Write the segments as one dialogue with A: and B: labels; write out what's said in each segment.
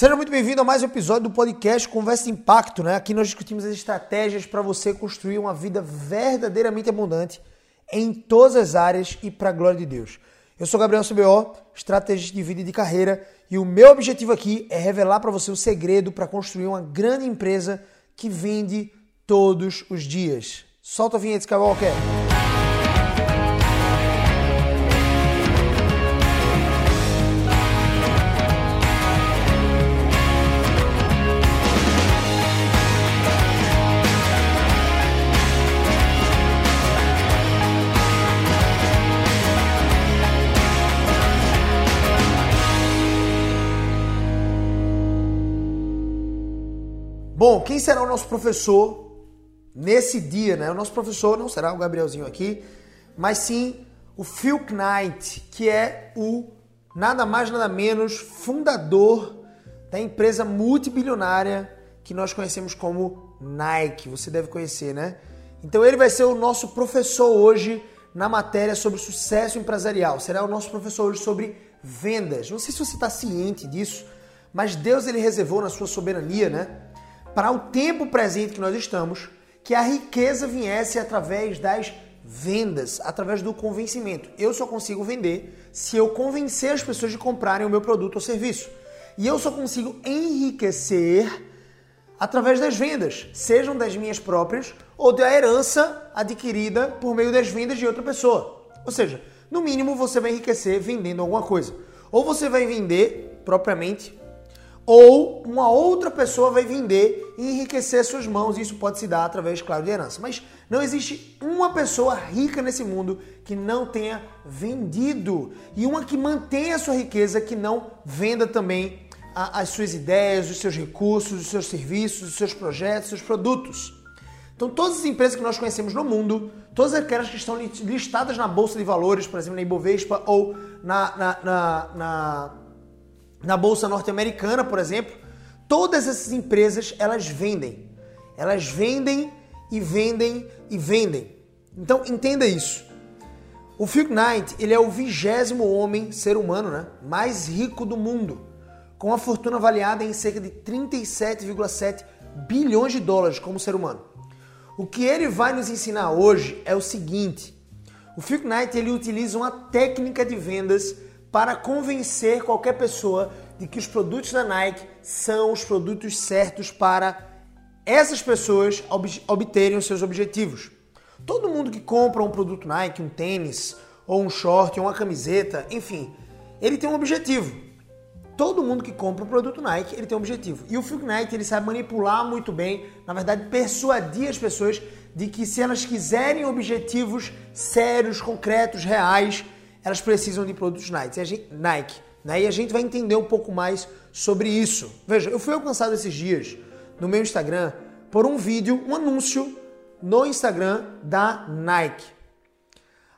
A: Seja muito bem-vindo a mais um episódio do podcast Conversa Impacto, né? Aqui nós discutimos as estratégias para você construir uma vida verdadeiramente abundante em todas as áreas e para a glória de Deus. Eu sou Gabriel CBO, estrategista de vida e de carreira, e o meu objetivo aqui é revelar para você o segredo para construir uma grande empresa que vende todos os dias. Solta a vinheta, Skywalker! Será o nosso professor nesse dia, né? O nosso professor não será o Gabrielzinho aqui, mas sim o Phil Knight, que é o nada mais nada menos fundador da empresa multibilionária que nós conhecemos como Nike. Você deve conhecer, né? Então ele vai ser o nosso professor hoje na matéria sobre sucesso empresarial. Será o nosso professor hoje sobre vendas. Não sei se você está ciente disso, mas Deus ele reservou na sua soberania, né? Para o tempo presente que nós estamos, que a riqueza viesse através das vendas, através do convencimento. Eu só consigo vender se eu convencer as pessoas de comprarem o meu produto ou serviço. E eu só consigo enriquecer através das vendas, sejam das minhas próprias ou da herança adquirida por meio das vendas de outra pessoa. Ou seja, no mínimo você vai enriquecer vendendo alguma coisa. Ou você vai vender propriamente ou uma outra pessoa vai vender e enriquecer suas mãos. Isso pode se dar através, claro, de herança. Mas não existe uma pessoa rica nesse mundo que não tenha vendido e uma que mantenha a sua riqueza que não venda também as suas ideias, os seus recursos, os seus serviços, os seus projetos, os seus produtos. Então, todas as empresas que nós conhecemos no mundo, todas aquelas que estão listadas na Bolsa de Valores, por exemplo, na Ibovespa ou na, na, na, na na bolsa norte-americana, por exemplo, todas essas empresas elas vendem. Elas vendem e vendem e vendem. Então entenda isso. O Phil Knight, ele é o vigésimo homem, ser humano, né, mais rico do mundo, com a fortuna avaliada em cerca de 37,7 bilhões de dólares como ser humano. O que ele vai nos ensinar hoje é o seguinte: o Phil Knight ele utiliza uma técnica de vendas para convencer qualquer pessoa de que os produtos da Nike são os produtos certos para essas pessoas ob obterem os seus objetivos. Todo mundo que compra um produto Nike, um tênis, ou um short, ou uma camiseta, enfim, ele tem um objetivo. Todo mundo que compra um produto Nike, ele tem um objetivo. E o Phil Knight, ele sabe manipular muito bem, na verdade, persuadir as pessoas de que se elas quiserem objetivos sérios, concretos, reais, elas precisam de produtos Nike. Nike né? E a gente vai entender um pouco mais sobre isso. Veja, eu fui alcançado esses dias no meu Instagram por um vídeo, um anúncio no Instagram da Nike.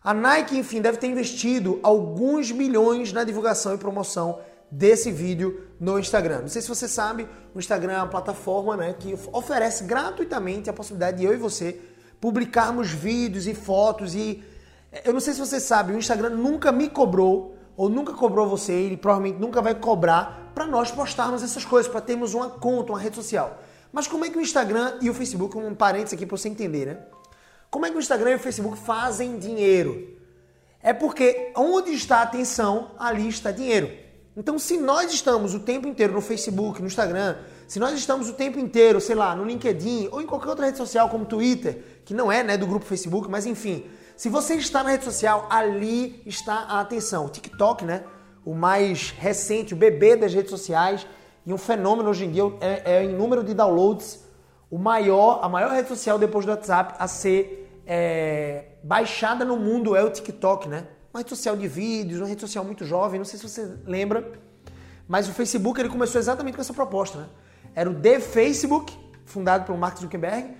A: A Nike, enfim, deve ter investido alguns milhões na divulgação e promoção desse vídeo no Instagram. Não sei se você sabe, o Instagram é uma plataforma né, que oferece gratuitamente a possibilidade de eu e você publicarmos vídeos e fotos e eu não sei se você sabe, o Instagram nunca me cobrou ou nunca cobrou você, ele provavelmente nunca vai cobrar para nós postarmos essas coisas, para termos uma conta, uma rede social. Mas como é que o Instagram e o Facebook, um parênteses aqui para você entender, né? Como é que o Instagram e o Facebook fazem dinheiro? É porque onde está a atenção, ali está dinheiro. Então, se nós estamos o tempo inteiro no Facebook, no Instagram, se nós estamos o tempo inteiro, sei lá, no LinkedIn ou em qualquer outra rede social como Twitter, que não é né, do grupo Facebook, mas enfim, se você está na rede social, ali está a atenção. O TikTok, né? O mais recente, o bebê das redes sociais e um fenômeno hoje em dia é, é em número de downloads, o maior, a maior rede social depois do WhatsApp a ser é, baixada no mundo é o TikTok, né? Uma rede social de vídeos, uma rede social muito jovem, não sei se você lembra, mas o Facebook ele começou exatamente com essa proposta, né? Era o The Facebook, fundado pelo Mark Zuckerberg,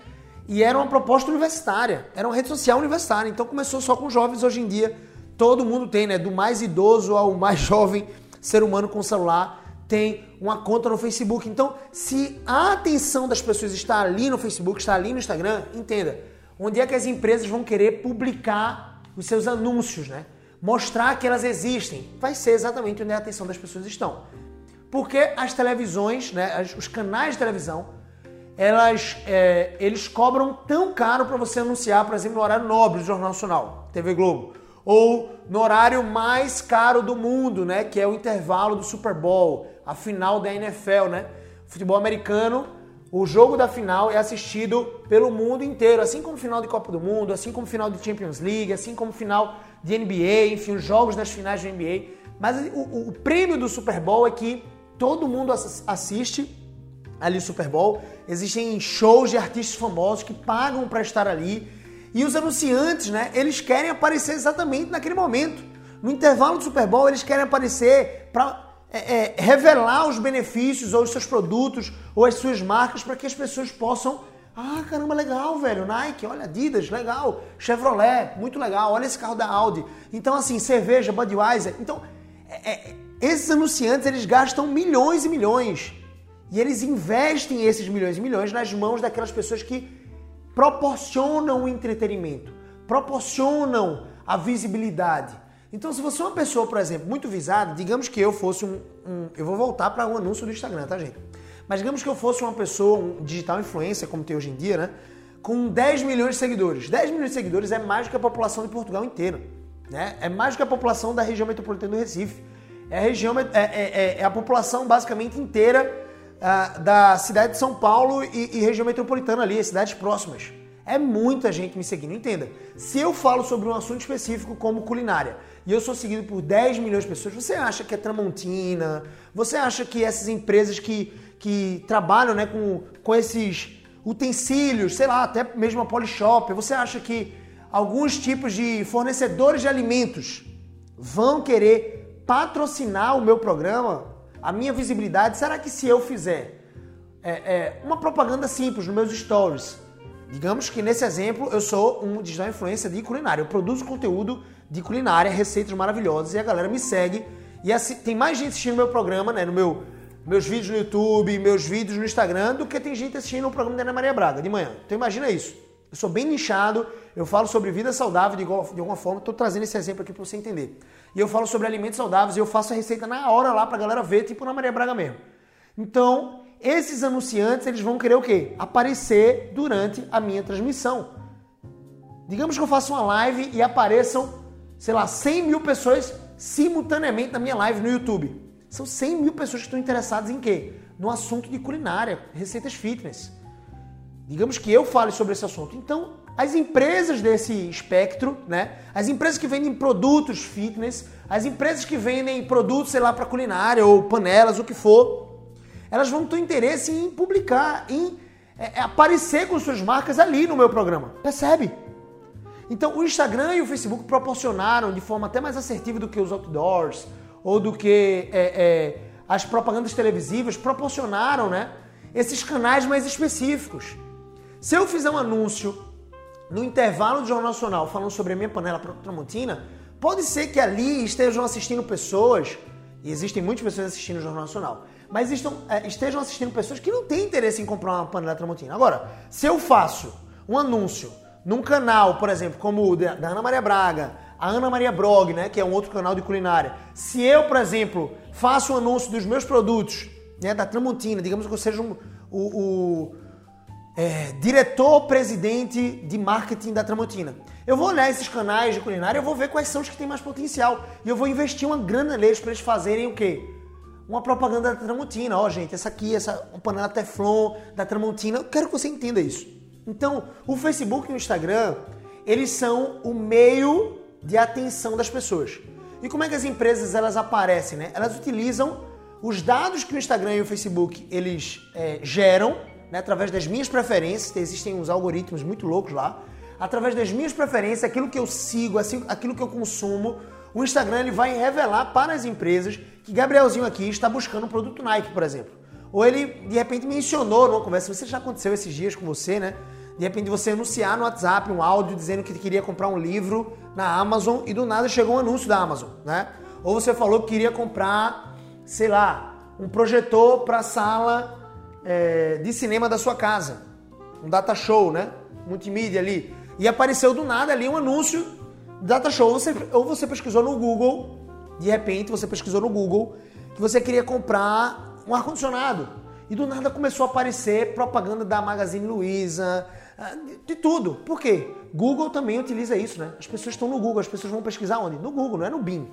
A: e era uma proposta universitária, era uma rede social universitária. Então começou só com jovens, hoje em dia todo mundo tem, né? Do mais idoso ao mais jovem ser humano com celular tem uma conta no Facebook. Então, se a atenção das pessoas está ali no Facebook, está ali no Instagram, entenda, onde é que as empresas vão querer publicar os seus anúncios, né? Mostrar que elas existem. Vai ser exatamente onde a atenção das pessoas estão. Porque as televisões, né, os canais de televisão, elas, é, eles cobram tão caro para você anunciar, por exemplo, no horário nobre do Jornal Nacional, TV Globo, ou no horário mais caro do mundo, né, que é o intervalo do Super Bowl, a final da NFL, né? Futebol americano, o jogo da final é assistido pelo mundo inteiro, assim como final de Copa do Mundo, assim como final de Champions League, assim como final de NBA, enfim, os jogos das finais de NBA. Mas o, o, o prêmio do Super Bowl é que todo mundo assiste ali o Super Bowl. Existem shows de artistas famosos que pagam para estar ali. E os anunciantes, né, eles querem aparecer exatamente naquele momento. No intervalo do Super Bowl, eles querem aparecer para é, é, revelar os benefícios ou os seus produtos ou as suas marcas para que as pessoas possam. Ah, caramba, legal, velho. Nike, olha, Adidas, legal. Chevrolet, muito legal. Olha esse carro da Audi. Então, assim, cerveja, Budweiser. Então, é, é esses anunciantes, eles gastam milhões e milhões e eles investem esses milhões e milhões nas mãos daquelas pessoas que proporcionam o entretenimento, proporcionam a visibilidade. Então, se você é uma pessoa, por exemplo, muito visada, digamos que eu fosse um. um eu vou voltar para um anúncio do Instagram, tá, gente? Mas digamos que eu fosse uma pessoa, um digital influencer, como tem hoje em dia, né? Com 10 milhões de seguidores. 10 milhões de seguidores é mais do que a população de Portugal inteira. Né? É mais do que a população da região metropolitana do Recife. É a região, é, é, é, é a população basicamente inteira uh, da cidade de São Paulo e, e região metropolitana ali, cidades próximas. É muita gente me seguindo. Entenda, se eu falo sobre um assunto específico como culinária e eu sou seguido por 10 milhões de pessoas, você acha que é Tramontina? Você acha que essas empresas que, que trabalham né, com, com esses utensílios, sei lá, até mesmo a Polishop, você acha que alguns tipos de fornecedores de alimentos vão querer patrocinar o meu programa? A minha visibilidade, será que se eu fizer é, é, uma propaganda simples nos meus stories, digamos que nesse exemplo eu sou um digital influencer de culinária, eu produzo conteúdo de culinária, receitas maravilhosas e a galera me segue. E assim, tem mais gente assistindo meu programa, né, no meu meus vídeos no YouTube, meus vídeos no Instagram, do que tem gente assistindo o programa da Ana Maria Braga de manhã. Então imagina isso. Eu sou bem nichado, eu falo sobre vida saudável de, igual, de alguma forma, estou trazendo esse exemplo aqui para você entender e eu falo sobre alimentos saudáveis e eu faço a receita na hora lá pra galera ver, tipo na Maria Braga mesmo. Então, esses anunciantes, eles vão querer o quê? Aparecer durante a minha transmissão. Digamos que eu faça uma live e apareçam, sei lá, 100 mil pessoas simultaneamente na minha live no YouTube. São 100 mil pessoas que estão interessadas em quê? No assunto de culinária, receitas fitness. Digamos que eu fale sobre esse assunto. Então, as empresas desse espectro, né? As empresas que vendem produtos fitness, as empresas que vendem produtos, sei lá, para culinária ou panelas, o que for, elas vão ter interesse em publicar, em é, é, aparecer com suas marcas ali no meu programa. Percebe? Então, o Instagram e o Facebook proporcionaram de forma até mais assertiva do que os outdoors ou do que é, é, as propagandas televisivas proporcionaram, né? Esses canais mais específicos. Se eu fizer um anúncio no intervalo do Jornal Nacional falando sobre a minha panela Tramontina, pode ser que ali estejam assistindo pessoas, e existem muitas pessoas assistindo o Jornal Nacional, mas estão, é, estejam assistindo pessoas que não têm interesse em comprar uma panela Tramontina. Agora, se eu faço um anúncio num canal, por exemplo, como o da Ana Maria Braga, a Ana Maria Brog, né, que é um outro canal de culinária, se eu, por exemplo, faço um anúncio dos meus produtos, né, da Tramontina, digamos que eu seja um, o, o é, diretor-presidente de marketing da Tramontina. Eu vou olhar esses canais de culinária, eu vou ver quais são os que têm mais potencial. E eu vou investir uma grana neles para eles fazerem o quê? Uma propaganda da Tramontina. Ó, oh, gente, essa aqui, essa panela Teflon da Tramontina. Eu quero que você entenda isso. Então, o Facebook e o Instagram, eles são o meio de atenção das pessoas. E como é que as empresas elas aparecem, né? Elas utilizam os dados que o Instagram e o Facebook eles é, geram né, através das minhas preferências, existem uns algoritmos muito loucos lá, através das minhas preferências, aquilo que eu sigo, assim, aquilo que eu consumo, o Instagram ele vai revelar para as empresas que Gabrielzinho aqui está buscando um produto Nike, por exemplo. Ou ele de repente mencionou numa conversa, você já aconteceu esses dias com você, né? De repente você anunciar no WhatsApp um áudio dizendo que queria comprar um livro na Amazon e do nada chegou um anúncio da Amazon, né? Ou você falou que queria comprar, sei lá, um projetor para sala é, de cinema da sua casa. Um data show, né? Multimídia ali. E apareceu do nada ali um anúncio data show. Você, ou você pesquisou no Google, de repente você pesquisou no Google que você queria comprar um ar-condicionado. E do nada começou a aparecer propaganda da Magazine Luiza, ah, de tudo. Por quê? Google também utiliza isso, né? As pessoas estão no Google, as pessoas vão pesquisar onde? No Google, não é no Bing.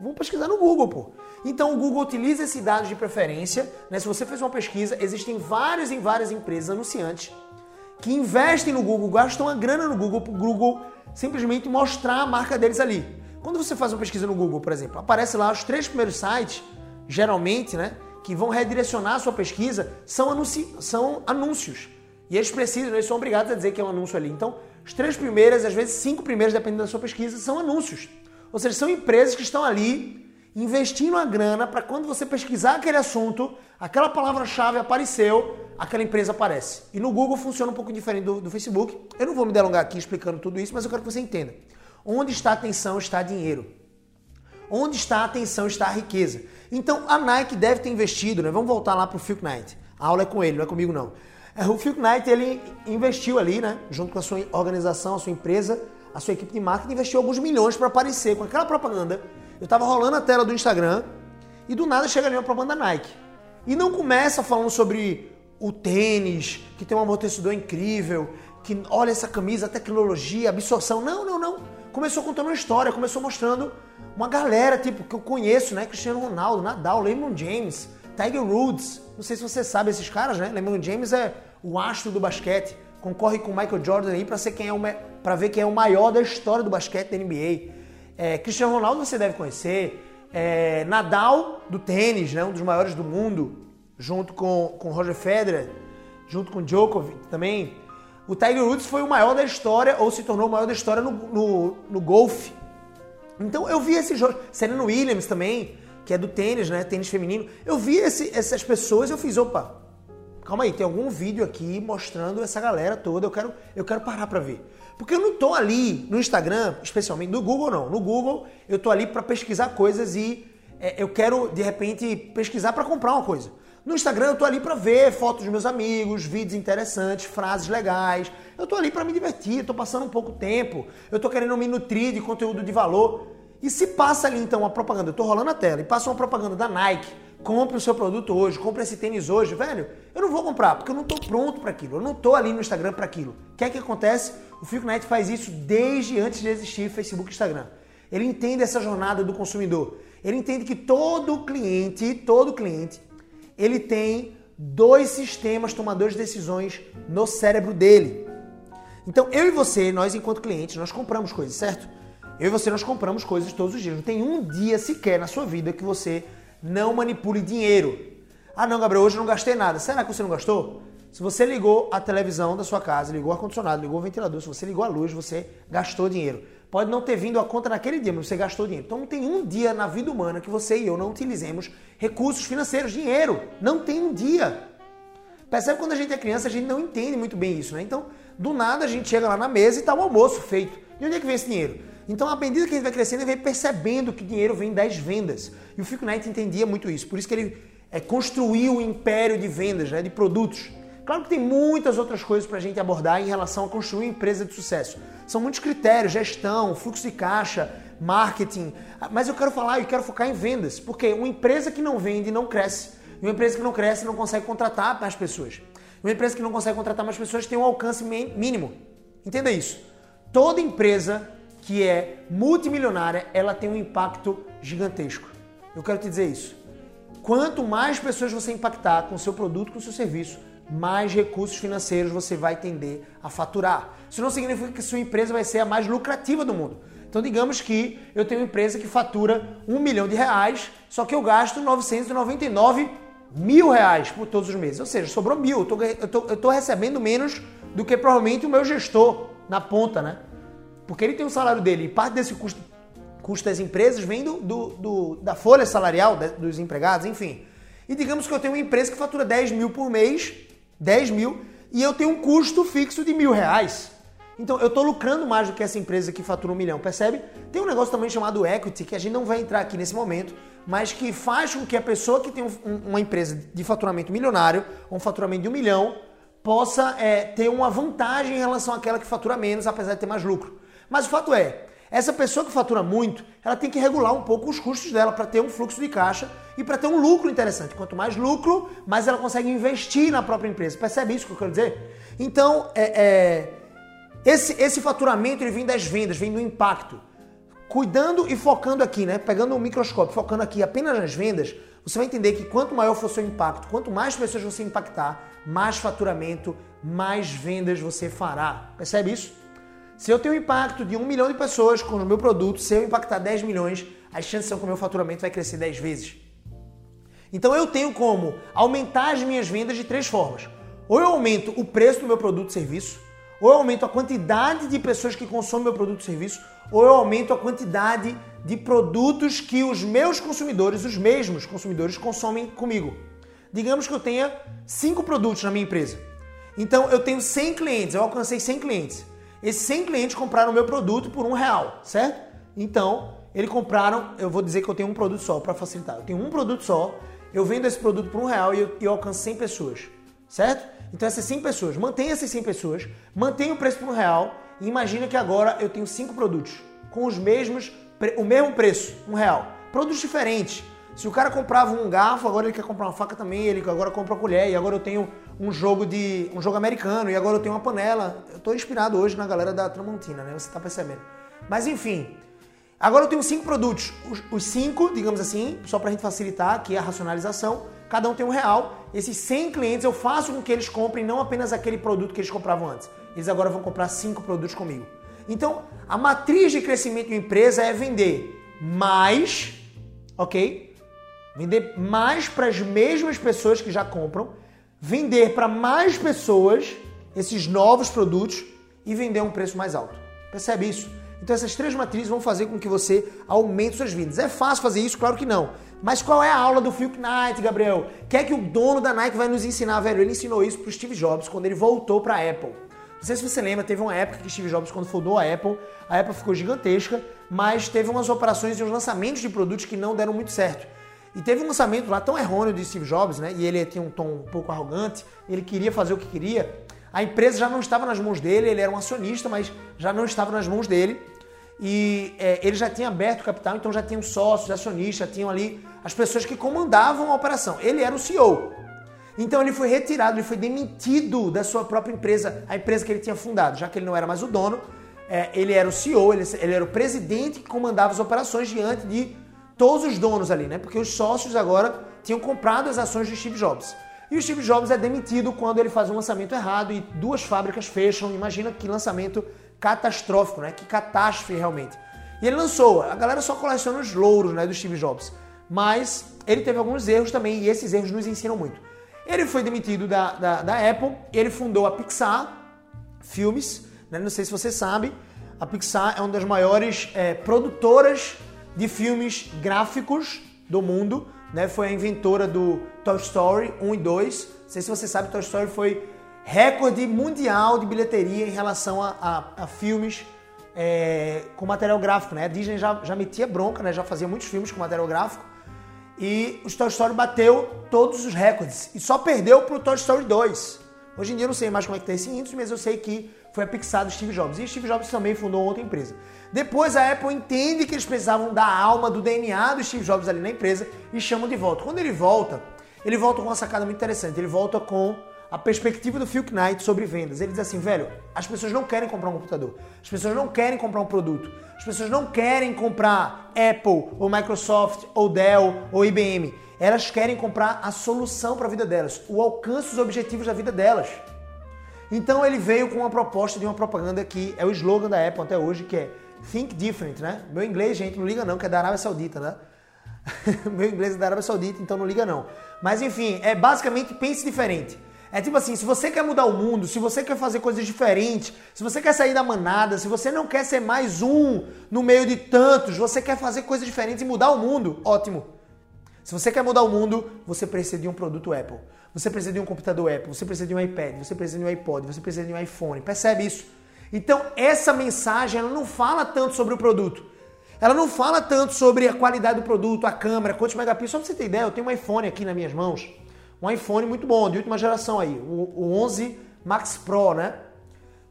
A: Vão pesquisar no Google, pô. Então o Google utiliza esse dado de preferência, né? Se você fez uma pesquisa, existem várias e várias empresas anunciantes que investem no Google, gastam a grana no Google para o Google simplesmente mostrar a marca deles ali. Quando você faz uma pesquisa no Google, por exemplo, aparece lá os três primeiros sites, geralmente, né, que vão redirecionar a sua pesquisa, são, anunci são anúncios. E eles precisam, eles são obrigados a dizer que é um anúncio ali. Então, as três primeiras, às vezes cinco primeiras, dependendo da sua pesquisa, são anúncios. Ou seja, são empresas que estão ali investindo a grana para quando você pesquisar aquele assunto, aquela palavra-chave apareceu, aquela empresa aparece. E no Google funciona um pouco diferente do, do, Facebook. Eu não vou me delongar aqui explicando tudo isso, mas eu quero que você entenda. Onde está a atenção está dinheiro. Onde está a atenção está a riqueza. Então a Nike deve ter investido, né? Vamos voltar lá para o Phil Knight. A aula é com ele, não é comigo não. É, o Phil Knight ele investiu ali, né? Junto com a sua organização, a sua empresa, a sua equipe de marketing, investiu alguns milhões para aparecer com aquela propaganda eu tava rolando a tela do Instagram e do nada chega ali uma propaganda Nike. E não começa falando sobre o tênis, que tem um amortecedor incrível, que olha essa camisa, tecnologia, absorção. Não, não, não. Começou contando uma história, começou mostrando uma galera, tipo, que eu conheço, né? Cristiano Ronaldo, Nadal, Lemon James, Tiger Woods. Não sei se você sabe esses caras, né? Lemon James é o astro do basquete. Concorre com Michael Jordan aí para ser quem é para ver quem é o maior da história do basquete da NBA. É, Cristiano Ronaldo você deve conhecer. É, Nadal, do tênis, né, um dos maiores do mundo, junto com, com Roger Federer, junto com Djokovic também. O Tiger Woods foi o maior da história, ou se tornou o maior da história no, no, no golfe. Então eu vi esse jogo. Serena Williams também, que é do tênis, né? Tênis feminino. Eu vi esse, essas pessoas eu fiz, opa, calma aí, tem algum vídeo aqui mostrando essa galera toda. Eu quero, eu quero parar pra ver. Porque eu não estou ali no Instagram, especialmente no Google não. No Google eu estou ali para pesquisar coisas e é, eu quero de repente pesquisar para comprar uma coisa. No Instagram eu estou ali para ver fotos dos meus amigos, vídeos interessantes, frases legais. Eu estou ali para me divertir, estou passando um pouco tempo, eu estou querendo me nutrir de conteúdo de valor. E se passa ali então uma propaganda, eu estou rolando a tela e passa uma propaganda da Nike, compre o seu produto hoje, compre esse tênis hoje, velho, eu não vou comprar, porque eu não estou pronto para aquilo, eu não estou ali no Instagram para aquilo. O que é que acontece? O Ficonet faz isso desde antes de existir Facebook e Instagram. Ele entende essa jornada do consumidor. Ele entende que todo cliente, todo cliente, ele tem dois sistemas tomadores de decisões no cérebro dele. Então, eu e você, nós enquanto clientes, nós compramos coisas, certo? Eu e você, nós compramos coisas todos os dias. Não tem um dia sequer na sua vida que você não manipule dinheiro. Ah, não, Gabriel, hoje eu não gastei nada. Será que você não gastou? Se você ligou a televisão da sua casa, ligou o ar-condicionado, ligou o ventilador, se você ligou a luz, você gastou dinheiro. Pode não ter vindo a conta naquele dia, mas você gastou dinheiro. Então não tem um dia na vida humana que você e eu não utilizemos recursos financeiros, dinheiro. Não tem um dia. Percebe quando a gente é criança, a gente não entende muito bem isso, né? Então, do nada a gente chega lá na mesa e está o almoço feito. De onde é que vem esse dinheiro? Então, à medida que gente vai crescendo, ele vai percebendo que dinheiro vem das vendas. E o Fico Knight entendia muito isso. Por isso que ele é, construiu o império de vendas, né, de produtos. Claro que tem muitas outras coisas para a gente abordar em relação a construir uma empresa de sucesso. São muitos critérios, gestão, fluxo de caixa, marketing, mas eu quero falar e quero focar em vendas, porque uma empresa que não vende não cresce. E uma empresa que não cresce não consegue contratar mais pessoas. Uma empresa que não consegue contratar mais pessoas tem um alcance mínimo. Entenda isso. Toda empresa que é multimilionária, ela tem um impacto gigantesco. Eu quero te dizer isso. Quanto mais pessoas você impactar com o seu produto, com o seu serviço, mais recursos financeiros você vai tender a faturar. Isso não significa que sua empresa vai ser a mais lucrativa do mundo. Então, digamos que eu tenho uma empresa que fatura um milhão de reais, só que eu gasto 999 mil reais por todos os meses. Ou seja, sobrou mil. Eu estou recebendo menos do que provavelmente o meu gestor na ponta, né? Porque ele tem o salário dele e parte desse custo, custo das empresas vem do, do, do da folha salarial dos empregados, enfim. E digamos que eu tenho uma empresa que fatura 10 mil por mês 10 mil e eu tenho um custo fixo de mil reais. Então eu estou lucrando mais do que essa empresa que fatura um milhão, percebe? Tem um negócio também chamado equity, que a gente não vai entrar aqui nesse momento, mas que faz com que a pessoa que tem um, uma empresa de faturamento milionário, um faturamento de um milhão, possa é, ter uma vantagem em relação àquela que fatura menos, apesar de ter mais lucro. Mas o fato é, Essa pessoa que fatura muito, ela tem que regular um pouco os custos dela para ter um fluxo de caixa e para ter um lucro interessante. Quanto mais lucro, mais ela consegue investir na própria empresa. Percebe isso que eu quero dizer? Então, é, é, esse, esse faturamento ele vem das vendas, vem do impacto. Cuidando e focando aqui, né? Pegando o um microscópio, focando aqui apenas nas vendas, você vai entender que quanto maior for seu impacto, quanto mais pessoas você impactar, mais faturamento, mais vendas você fará. Percebe isso? Se eu tenho um impacto de um milhão de pessoas com o meu produto, se eu impactar 10 milhões, as chances são que o meu faturamento vai crescer 10 vezes. Então eu tenho como aumentar as minhas vendas de três formas. Ou eu aumento o preço do meu produto ou serviço, ou eu aumento a quantidade de pessoas que consomem meu produto ou serviço, ou eu aumento a quantidade de produtos que os meus consumidores, os mesmos consumidores, consomem comigo. Digamos que eu tenha cinco produtos na minha empresa. Então eu tenho 100 clientes, eu alcancei 100 clientes. Esses 100 clientes compraram o meu produto por um real, certo? Então, eles compraram, eu vou dizer que eu tenho um produto só para facilitar. Eu tenho um produto só, eu vendo esse produto por um real e eu, eu alcanço 100 pessoas, certo? Então essas 100 pessoas, mantenha essas 100 pessoas, mantenha o preço por um real e imagina que agora eu tenho cinco produtos com os mesmos, o mesmo preço, um real. Produtos diferentes. Se o cara comprava um garfo, agora ele quer comprar uma faca também, ele agora compra colher, e agora eu tenho um jogo de um jogo americano, e agora eu tenho uma panela. Eu estou inspirado hoje na galera da Tramontina, né? Você está percebendo. Mas enfim, agora eu tenho cinco produtos. Os, os cinco, digamos assim, só para a gente facilitar aqui a racionalização, cada um tem um real. Esses 100 clientes eu faço com que eles comprem não apenas aquele produto que eles compravam antes. Eles agora vão comprar cinco produtos comigo. Então, a matriz de crescimento de uma empresa é vender mais, ok? Vender mais para as mesmas pessoas que já compram, vender para mais pessoas esses novos produtos e vender a um preço mais alto. Percebe isso? Então essas três matrizes vão fazer com que você aumente suas vendas. É fácil fazer isso? Claro que não. Mas qual é a aula do Phil Knight, Gabriel? Quer é que o dono da Nike vai nos ensinar, velho? Ele ensinou isso para o Steve Jobs quando ele voltou para a Apple. Não sei se você lembra, teve uma época que Steve Jobs, quando fundou a Apple, a Apple ficou gigantesca, mas teve umas operações e uns lançamentos de produtos que não deram muito certo. E teve um lançamento lá tão errôneo de Steve Jobs, né? E ele tinha um tom um pouco arrogante, ele queria fazer o que queria. A empresa já não estava nas mãos dele, ele era um acionista, mas já não estava nas mãos dele. E é, ele já tinha aberto o capital, então já tinham sócios, acionistas, tinham ali as pessoas que comandavam a operação. Ele era o CEO. Então ele foi retirado, ele foi demitido da sua própria empresa, a empresa que ele tinha fundado, já que ele não era mais o dono. É, ele era o CEO, ele, ele era o presidente que comandava as operações diante de todos os donos ali, né? Porque os sócios agora tinham comprado as ações de Steve Jobs. E o Steve Jobs é demitido quando ele faz um lançamento errado e duas fábricas fecham. Imagina que lançamento catastrófico, né? Que catástrofe realmente. E ele lançou, a galera só coleciona os louros né, do Steve Jobs. Mas ele teve alguns erros também e esses erros nos ensinam muito. Ele foi demitido da, da, da Apple, ele fundou a Pixar Filmes, né? não sei se você sabe, a Pixar é uma das maiores é, produtoras de filmes gráficos do mundo, né? Foi a inventora do Toy Story 1 e 2. Não sei se você sabe, Toy Story foi recorde mundial de bilheteria em relação a, a, a filmes é, com material gráfico, né? A Disney já, já metia bronca, né? Já fazia muitos filmes com material gráfico. E o Toy Story bateu todos os recordes. E só perdeu pro Toy Story 2. Hoje em dia eu não sei mais como é que tá esse índice, mas eu sei que foi a do Steve Jobs. E Steve Jobs também fundou outra empresa. Depois a Apple entende que eles precisavam da alma, do DNA do Steve Jobs ali na empresa e chamam de volta. Quando ele volta, ele volta com uma sacada muito interessante. Ele volta com a perspectiva do Phil Knight sobre vendas. Ele diz assim, velho, as pessoas não querem comprar um computador, as pessoas não querem comprar um produto, as pessoas não querem comprar Apple, ou Microsoft, ou Dell, ou IBM. Elas querem comprar a solução para a vida delas, o alcance dos objetivos da vida delas. Então ele veio com uma proposta de uma propaganda que é o slogan da Apple até hoje, que é Think Different, né? Meu inglês, gente, não liga não, que é da Arábia Saudita, né? Meu inglês é da Arábia Saudita, então não liga não. Mas enfim, é basicamente pense diferente. É tipo assim, se você quer mudar o mundo, se você quer fazer coisas diferentes, se você quer sair da manada, se você não quer ser mais um no meio de tantos, você quer fazer coisas diferentes e mudar o mundo, ótimo. Se você quer mudar o mundo, você precisa de um produto Apple. Você precisa de um computador Apple, você precisa de um iPad, você precisa de um iPod, você precisa de um iPhone. Percebe isso? Então, essa mensagem ela não fala tanto sobre o produto. Ela não fala tanto sobre a qualidade do produto, a câmera, quantos megapixels. Só pra você ter ideia, eu tenho um iPhone aqui nas minhas mãos. Um iPhone muito bom, de última geração aí, o 11 Max Pro, né?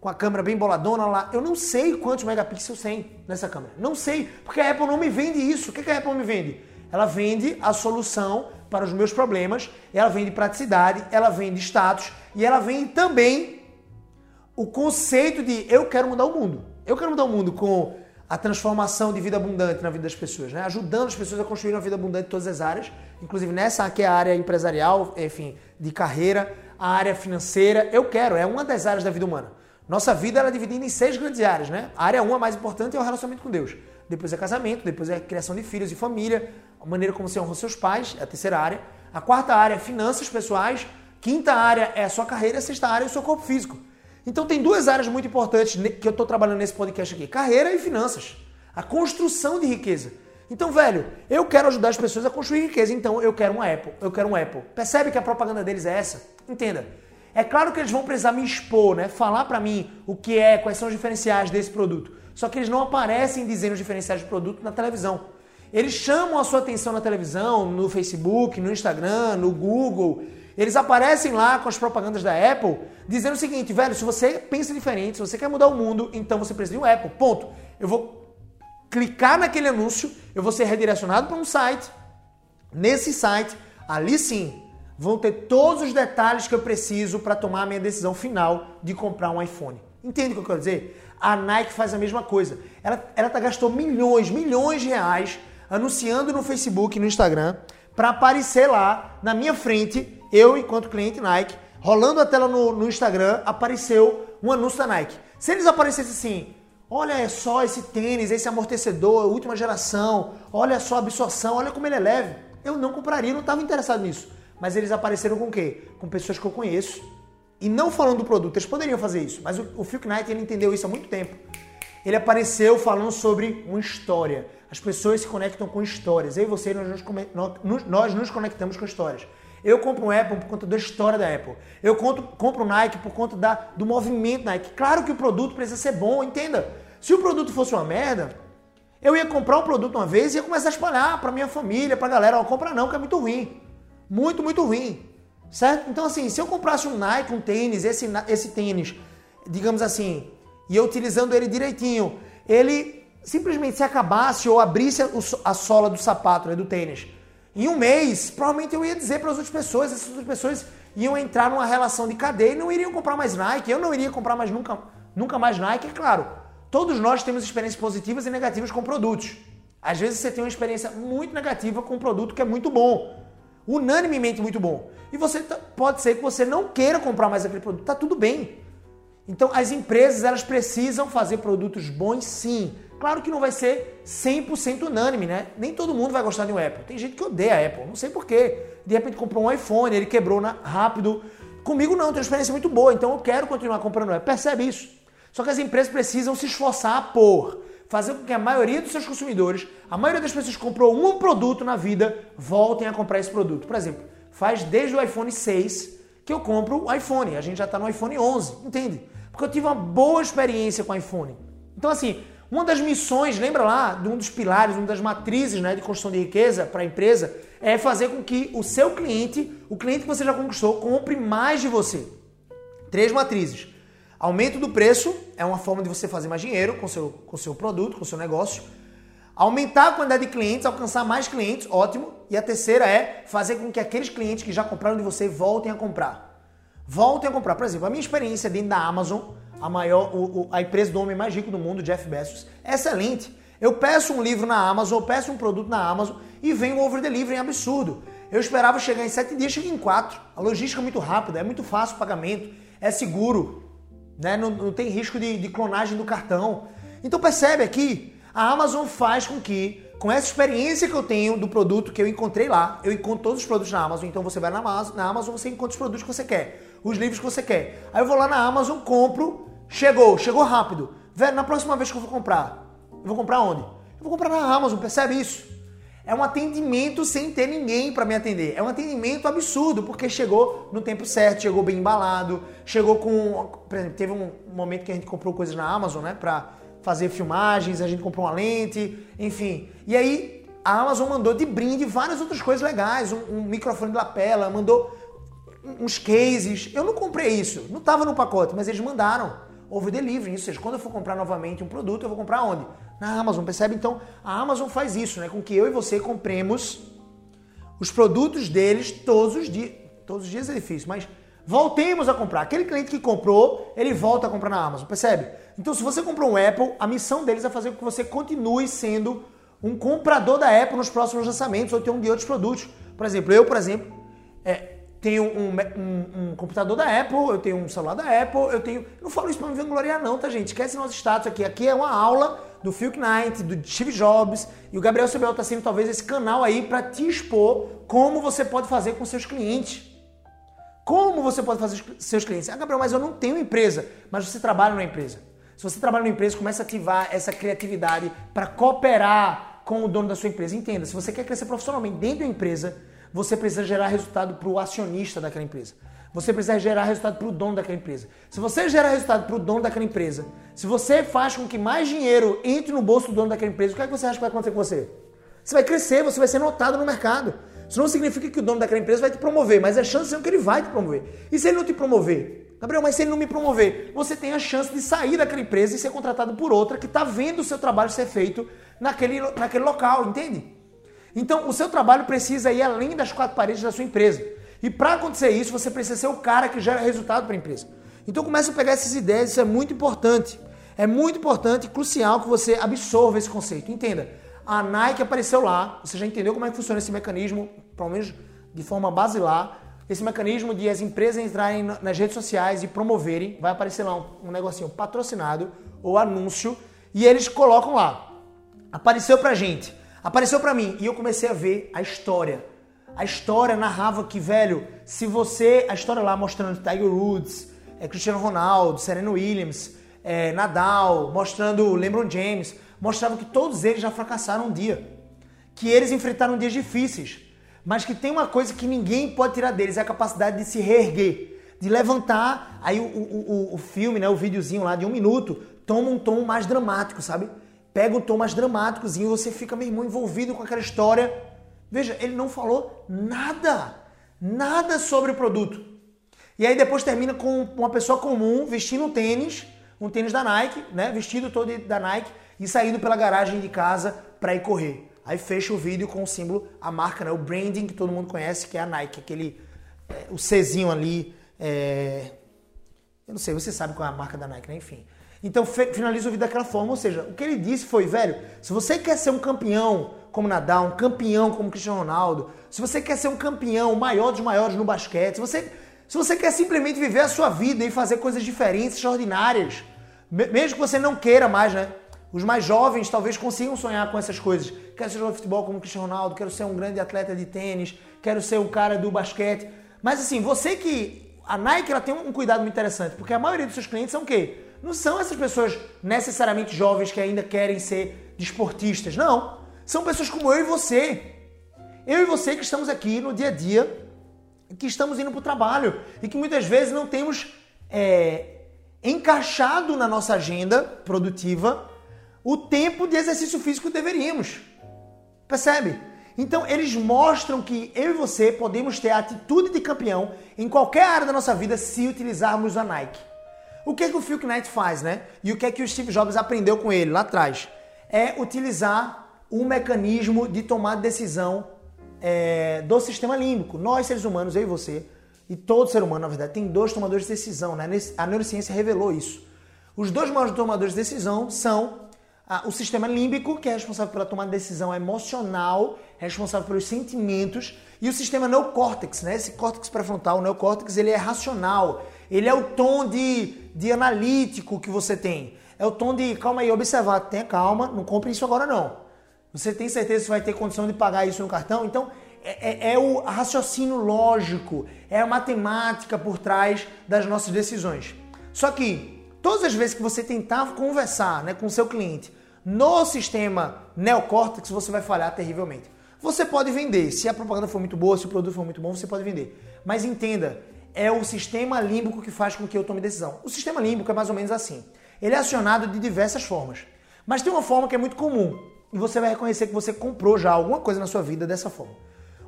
A: com a câmera bem boladona lá. Eu não sei quantos megapixels tem nessa câmera. Não sei, porque a Apple não me vende isso. O que a Apple me vende? Ela vende a solução para os meus problemas, ela vende praticidade, ela vende status e ela vende também o conceito de eu quero mudar o mundo. Eu quero mudar o mundo com a transformação de vida abundante na vida das pessoas, né? ajudando as pessoas a construir uma vida abundante em todas as áreas, inclusive nessa que é a área empresarial, enfim, de carreira, a área financeira. Eu quero, é uma das áreas da vida humana. Nossa vida ela é dividida em seis grandes áreas, né? A área 1, a mais importante, é o relacionamento com Deus. Depois é casamento, depois é criação de filhos e família, a maneira como você honra seus pais, é a terceira área. A quarta área é finanças pessoais. Quinta área é a sua carreira. A sexta área é o seu corpo físico. Então tem duas áreas muito importantes que eu estou trabalhando nesse podcast aqui: carreira e finanças. A construção de riqueza. Então, velho, eu quero ajudar as pessoas a construir riqueza, então eu quero um Apple. Eu quero um Apple. Percebe que a propaganda deles é essa? Entenda. É claro que eles vão precisar me expor, né? Falar para mim o que é, quais são os diferenciais desse produto. Só que eles não aparecem dizendo os diferenciais do produto na televisão. Eles chamam a sua atenção na televisão, no Facebook, no Instagram, no Google. Eles aparecem lá com as propagandas da Apple dizendo o seguinte, velho, se você pensa diferente, se você quer mudar o mundo, então você precisa de um Apple. Ponto. Eu vou clicar naquele anúncio, eu vou ser redirecionado para um site. Nesse site, ali sim, vão ter todos os detalhes que eu preciso para tomar a minha decisão final de comprar um iPhone. Entende o que eu quero dizer? A Nike faz a mesma coisa. Ela, ela tá, gastou milhões, milhões de reais anunciando no Facebook, no Instagram, para aparecer lá na minha frente, eu enquanto cliente Nike, rolando a tela no, no Instagram, apareceu um anúncio da Nike. Se eles aparecessem assim, olha é só esse tênis, esse amortecedor, última geração, olha só a absorção, olha como ele é leve, eu não compraria, não estava interessado nisso. Mas eles apareceram com o quê? Com pessoas que eu conheço. E não falando do produto, eles poderiam fazer isso, mas o, o Phil Knight ele entendeu isso há muito tempo. Ele apareceu falando sobre uma história. As pessoas se conectam com histórias. Eu e você, nós nos, nós nos conectamos com histórias. Eu compro um Apple por conta da história da Apple. Eu compro, compro um Nike por conta da, do movimento Nike. Claro que o produto precisa ser bom, entenda. Se o produto fosse uma merda, eu ia comprar um produto uma vez e ia começar a espalhar para minha família, para a galera. Ó, compra não, que é muito ruim. Muito, muito ruim. Certo? Então, assim, se eu comprasse um Nike, um tênis, esse, esse tênis, digamos assim, e eu utilizando ele direitinho, ele simplesmente se acabasse ou abrisse a sola do sapato, né, do tênis, em um mês, provavelmente eu ia dizer para as outras pessoas, essas outras pessoas iam entrar numa relação de cadeia e não iriam comprar mais Nike, eu não iria comprar mais nunca, nunca mais Nike, é claro. Todos nós temos experiências positivas e negativas com produtos. Às vezes você tem uma experiência muito negativa com um produto que é muito bom, unanimemente muito bom. E você pode ser que você não queira comprar mais aquele produto, tá tudo bem. Então as empresas elas precisam fazer produtos bons sim. Claro que não vai ser 100% unânime, né? Nem todo mundo vai gostar de um Apple. Tem gente que odeia a Apple, não sei porquê. De repente comprou um iPhone, ele quebrou na, rápido. Comigo não, tem uma experiência muito boa, então eu quero continuar comprando Apple. Percebe isso? Só que as empresas precisam se esforçar por fazer com que a maioria dos seus consumidores, a maioria das pessoas que comprou um produto na vida, voltem a comprar esse produto. Por exemplo, faz desde o iPhone 6 que eu compro o iPhone. A gente já está no iPhone 11, entende? Porque eu tive uma boa experiência com o iPhone. Então, assim, uma das missões, lembra lá, de um dos pilares, uma das matrizes né, de construção de riqueza para a empresa, é fazer com que o seu cliente, o cliente que você já conquistou, compre mais de você. Três matrizes. Aumento do preço é uma forma de você fazer mais dinheiro com seu, com seu produto, com seu negócio. Aumentar a quantidade de clientes, alcançar mais clientes, ótimo. E a terceira é fazer com que aqueles clientes que já compraram de você voltem a comprar. Voltem a comprar. Por exemplo, a minha experiência dentro da Amazon, a maior, o, a empresa do homem mais rico do mundo, Jeff Bezos, é excelente. Eu peço um livro na Amazon, eu peço um produto na Amazon e vem o over delivery, absurdo. Eu esperava chegar em sete dias, cheguei em quatro. A logística é muito rápida, é muito fácil o pagamento, é seguro, né? não, não tem risco de, de clonagem do cartão. Então percebe aqui, a Amazon faz com que com essa experiência que eu tenho do produto que eu encontrei lá, eu encontro todos os produtos na Amazon. Então você vai na Amazon, na Amazon você encontra os produtos que você quer, os livros que você quer. Aí eu vou lá na Amazon, compro, chegou, chegou rápido. Velho, na próxima vez que eu vou comprar, eu vou comprar onde? Eu vou comprar na Amazon, percebe isso? É um atendimento sem ter ninguém para me atender. É um atendimento absurdo, porque chegou no tempo certo, chegou bem embalado, chegou com. Por exemplo, teve um momento que a gente comprou coisas na Amazon, né? Pra fazer filmagens, a gente comprou uma lente, enfim. E aí a Amazon mandou de brinde várias outras coisas legais, um, um microfone de lapela, mandou uns cases. Eu não comprei isso, não estava no pacote, mas eles mandaram. over delivery. Ou seja, quando eu for comprar novamente um produto, eu vou comprar onde? Na Amazon, percebe? Então, a Amazon faz isso, né? Com que eu e você compremos os produtos deles todos os dias. Todos os dias é difícil, mas voltemos a comprar. Aquele cliente que comprou, ele volta a comprar na Amazon, percebe? Então, se você comprou um Apple, a missão deles é fazer com que você continue sendo um comprador da Apple nos próximos lançamentos ou ter um de outros produtos. Por exemplo, eu, por exemplo, é, tenho um, um, um, computador da Apple, eu tenho um celular da Apple, eu tenho. Eu não falo isso pra me vangloriar, não, tá, gente? Esquece nosso status aqui. Aqui é uma aula do Phil Knight, do Steve Jobs, e o Gabriel Sobel tá sendo talvez esse canal aí para te expor como você pode fazer com seus clientes. Como você pode fazer com seus clientes? Ah, Gabriel, mas eu não tenho empresa. Mas você trabalha numa empresa. Se você trabalha numa empresa, começa a ativar essa criatividade para cooperar com o dono da sua empresa. Entenda, se você quer crescer profissionalmente dentro da empresa, você precisa gerar resultado para o acionista daquela empresa. Você precisa gerar resultado para o dono daquela empresa. Se você gera resultado para o dono daquela empresa, se você faz com que mais dinheiro entre no bolso do dono daquela empresa, o que, é que você acha que vai acontecer com você? Você vai crescer, você vai ser notado no mercado. Isso não significa que o dono daquela empresa vai te promover, mas é chance que ele vai te promover. E se ele não te promover? Gabriel, mas se ele não me promover, você tem a chance de sair daquela empresa e ser contratado por outra que está vendo o seu trabalho ser feito naquele, naquele local, entende? Então, o seu trabalho precisa ir além das quatro paredes da sua empresa. E para acontecer isso, você precisa ser o cara que gera resultado para a empresa. Então, comece a pegar essas ideias, isso é muito importante. É muito importante e crucial que você absorva esse conceito. Entenda, a Nike apareceu lá, você já entendeu como é que funciona esse mecanismo, pelo menos de forma basilar. Esse mecanismo de as empresas entrarem nas redes sociais e promoverem, vai aparecer lá um, um negocinho patrocinado ou anúncio, e eles colocam lá. Apareceu pra gente, apareceu pra mim, e eu comecei a ver a história. A história narrava que, velho, se você. A história lá mostrando Tiger Woods, é, Cristiano Ronaldo, Serena Williams, é, Nadal, mostrando LeBron James, mostrava que todos eles já fracassaram um dia. Que eles enfrentaram dias difíceis. Mas que tem uma coisa que ninguém pode tirar deles, é a capacidade de se reerguer, de levantar. Aí o, o, o filme, né, o videozinho lá de um minuto, toma um tom mais dramático, sabe? Pega um tom mais dramáticozinho e você fica, meu irmão, envolvido com aquela história. Veja, ele não falou nada, nada sobre o produto. E aí depois termina com uma pessoa comum vestindo um tênis, um tênis da Nike, né? Vestido todo da Nike, e saindo pela garagem de casa para ir correr. Aí fecha o vídeo com o símbolo, a marca, né, o branding que todo mundo conhece, que é a Nike, aquele é, o Czinho ali, é, eu não sei, você sabe qual é a marca da Nike, né? Enfim. Então finaliza o vídeo daquela forma, ou seja, o que ele disse foi, velho, se você quer ser um campeão como Nadal, um campeão como Cristiano Ronaldo, se você quer ser um campeão, maior dos maiores no basquete, se você, se você quer simplesmente viver a sua vida e fazer coisas diferentes, extraordinárias, mesmo que você não queira mais, né? Os mais jovens talvez consigam sonhar com essas coisas. Quero ser jogador de futebol como Cristiano Ronaldo, quero ser um grande atleta de tênis, quero ser o cara do basquete. Mas assim, você que. A Nike ela tem um cuidado muito interessante, porque a maioria dos seus clientes são o quê? Não são essas pessoas necessariamente jovens que ainda querem ser desportistas. Não. São pessoas como eu e você. Eu e você que estamos aqui no dia a dia, que estamos indo para o trabalho e que muitas vezes não temos é, encaixado na nossa agenda produtiva o tempo de exercício físico que deveríamos. Percebe? Então eles mostram que eu e você podemos ter a atitude de campeão em qualquer área da nossa vida se utilizarmos a Nike. O que é que o Phil Knight faz, né? E o que é que o Steve Jobs aprendeu com ele lá atrás? É utilizar um mecanismo de tomar decisão é, do sistema límbico. Nós, seres humanos, eu e você, e todo ser humano, na verdade, tem dois tomadores de decisão, né? A neurociência revelou isso. Os dois maiores tomadores de decisão são o sistema límbico, que é responsável pela tomada de decisão emocional, responsável pelos sentimentos, e o sistema neocórtex, né? Esse córtex pré-frontal, o neocórtex, ele é racional, ele é o tom de, de analítico que você tem. É o tom de, calma aí, observar, tenha calma, não compre isso agora não. Você tem certeza que vai ter condição de pagar isso no cartão? Então, é, é, é o raciocínio lógico, é a matemática por trás das nossas decisões. Só que, todas as vezes que você tentar conversar né, com o seu cliente no sistema neocórtex, você vai falhar terrivelmente. Você pode vender, se a propaganda for muito boa, se o produto for muito bom, você pode vender. Mas entenda, é o sistema límbico que faz com que eu tome decisão. O sistema límbico é mais ou menos assim. Ele é acionado de diversas formas. Mas tem uma forma que é muito comum. E você vai reconhecer que você comprou já alguma coisa na sua vida dessa forma.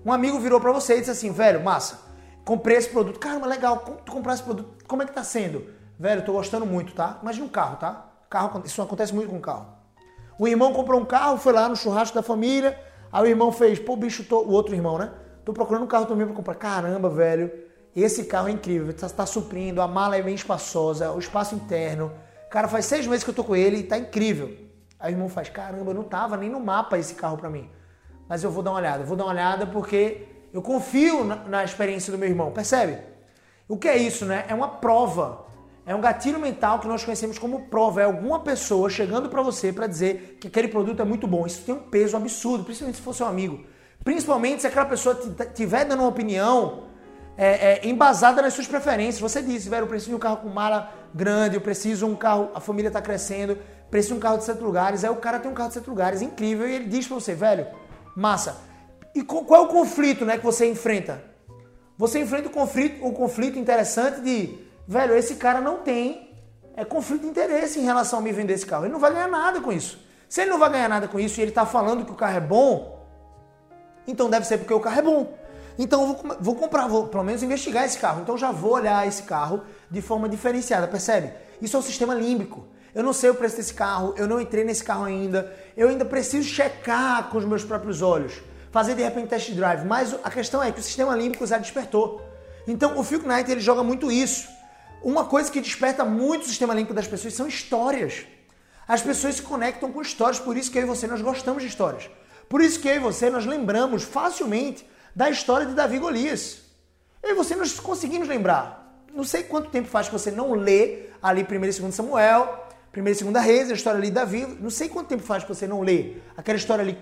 A: Um amigo virou para você e disse assim, velho, massa, comprei esse produto. Caramba, legal, tu comprar esse produto, como é que tá sendo? velho, tô gostando muito, tá? Imagina um carro, tá? Carro, isso acontece muito com carro. O irmão comprou um carro, foi lá no churrasco da família, aí o irmão fez, pô, bicho, tô, o outro irmão, né? Tô procurando um carro também para comprar. Caramba, velho, esse carro é incrível, tá, tá suprindo, a mala é bem espaçosa, o espaço interno. Cara, faz seis meses que eu tô com ele e tá incrível. Aí o irmão faz, caramba, não tava nem no mapa esse carro para mim. Mas eu vou dar uma olhada, vou dar uma olhada porque eu confio na, na experiência do meu irmão, percebe? O que é isso, né? É uma prova. É um gatilho mental que nós conhecemos como prova. É alguma pessoa chegando para você para dizer que aquele produto é muito bom. Isso tem um peso absurdo, principalmente se for seu amigo. Principalmente se aquela pessoa estiver dando uma opinião é, é, embasada nas suas preferências. Você disse, velho, eu preciso de um carro com mala grande, eu preciso de um carro, a família está crescendo, preciso de um carro de sete lugares. Aí o cara tem um carro de sete lugares, incrível, e ele diz para você, velho, massa. E qual é o conflito né, que você enfrenta? Você enfrenta o conflito, o conflito interessante de Velho, esse cara não tem é, conflito de interesse em relação a me vender esse carro. Ele não vai ganhar nada com isso. Se ele não vai ganhar nada com isso e ele está falando que o carro é bom, então deve ser porque o carro é bom. Então eu vou, vou comprar, vou pelo menos investigar esse carro. Então já vou olhar esse carro de forma diferenciada, percebe? Isso é o sistema límbico. Eu não sei o preço desse carro, eu não entrei nesse carro ainda, eu ainda preciso checar com os meus próprios olhos, fazer de repente test drive. Mas a questão é que o sistema límbico já despertou. Então o Phil Knight ele joga muito isso. Uma coisa que desperta muito o sistema límbico das pessoas são histórias. As pessoas se conectam com histórias, por isso que eu e você nós gostamos de histórias. Por isso que eu e você nós lembramos facilmente da história de Davi Golias. Eu e você nós conseguimos lembrar. Não sei quanto tempo faz que você não lê ali 1 e 2 Samuel, 1 e 2 Reis, a história ali de Davi. Não sei quanto tempo faz que você não lê aquela história ali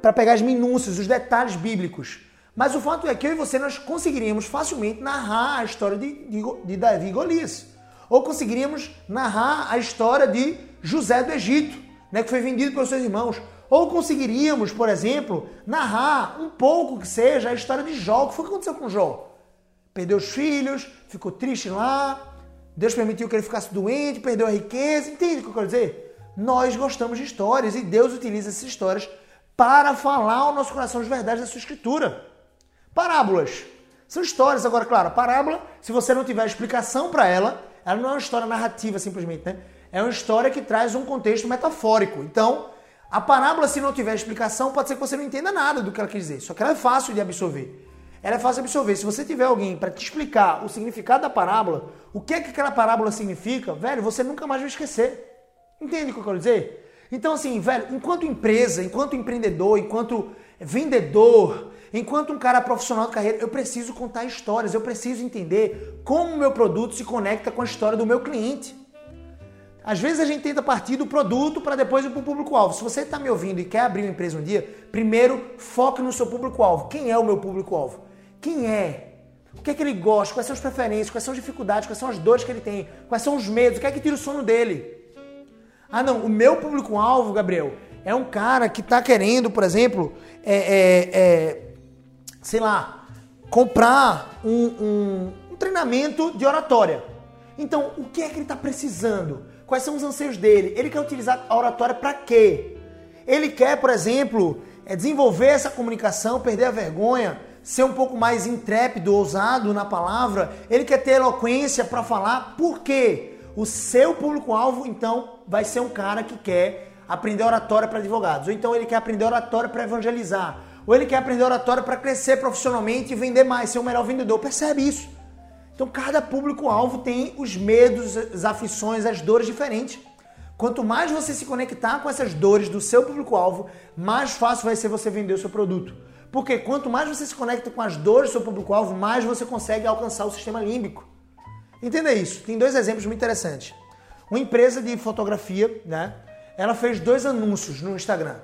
A: para pegar as minúcias, os detalhes bíblicos. Mas o fato é que eu e você nós conseguiríamos facilmente narrar a história de, de, de Davi e Golias. Ou conseguiríamos narrar a história de José do Egito, né, que foi vendido pelos seus irmãos. Ou conseguiríamos, por exemplo, narrar um pouco que seja a história de Jó. O que foi que aconteceu com Jó? Perdeu os filhos, ficou triste lá, Deus permitiu que ele ficasse doente, perdeu a riqueza. Entende o que eu quero dizer? Nós gostamos de histórias e Deus utiliza essas histórias para falar ao nosso coração as verdades da sua escritura. Parábolas. São histórias. Agora, claro, a parábola, se você não tiver explicação para ela, ela não é uma história narrativa simplesmente, né? É uma história que traz um contexto metafórico. Então, a parábola, se não tiver explicação, pode ser que você não entenda nada do que ela quer dizer. Só que ela é fácil de absorver. Ela é fácil de absorver. Se você tiver alguém para te explicar o significado da parábola, o que é que aquela parábola significa, velho, você nunca mais vai esquecer. Entende o que eu quero dizer? Então, assim, velho, enquanto empresa, enquanto empreendedor, enquanto vendedor, Enquanto um cara profissional de carreira, eu preciso contar histórias, eu preciso entender como o meu produto se conecta com a história do meu cliente. Às vezes a gente tenta partir do produto para depois ir para o público-alvo. Se você está me ouvindo e quer abrir uma empresa um dia, primeiro foque no seu público-alvo. Quem é o meu público-alvo? Quem é? O que é que ele gosta? Quais são as preferências? Quais são as dificuldades? Quais são as dores que ele tem? Quais são os medos? O que é que tira o sono dele? Ah, não, o meu público-alvo, Gabriel, é um cara que está querendo, por exemplo, é, é, é sei lá, comprar um, um, um treinamento de oratória. Então, o que é que ele está precisando? Quais são os anseios dele? Ele quer utilizar a oratória para quê? Ele quer, por exemplo, é desenvolver essa comunicação, perder a vergonha, ser um pouco mais intrépido, ousado na palavra. Ele quer ter eloquência para falar. Por quê? O seu público-alvo, então, vai ser um cara que quer aprender oratória para advogados. Ou então ele quer aprender oratória para evangelizar ou ele quer aprender oratória para crescer profissionalmente e vender mais, ser o melhor vendedor. Percebe isso? Então cada público-alvo tem os medos, as aflições, as dores diferentes. Quanto mais você se conectar com essas dores do seu público-alvo, mais fácil vai ser você vender o seu produto. Porque quanto mais você se conecta com as dores do seu público-alvo, mais você consegue alcançar o sistema límbico. Entenda isso. Tem dois exemplos muito interessantes. Uma empresa de fotografia, né? Ela fez dois anúncios no Instagram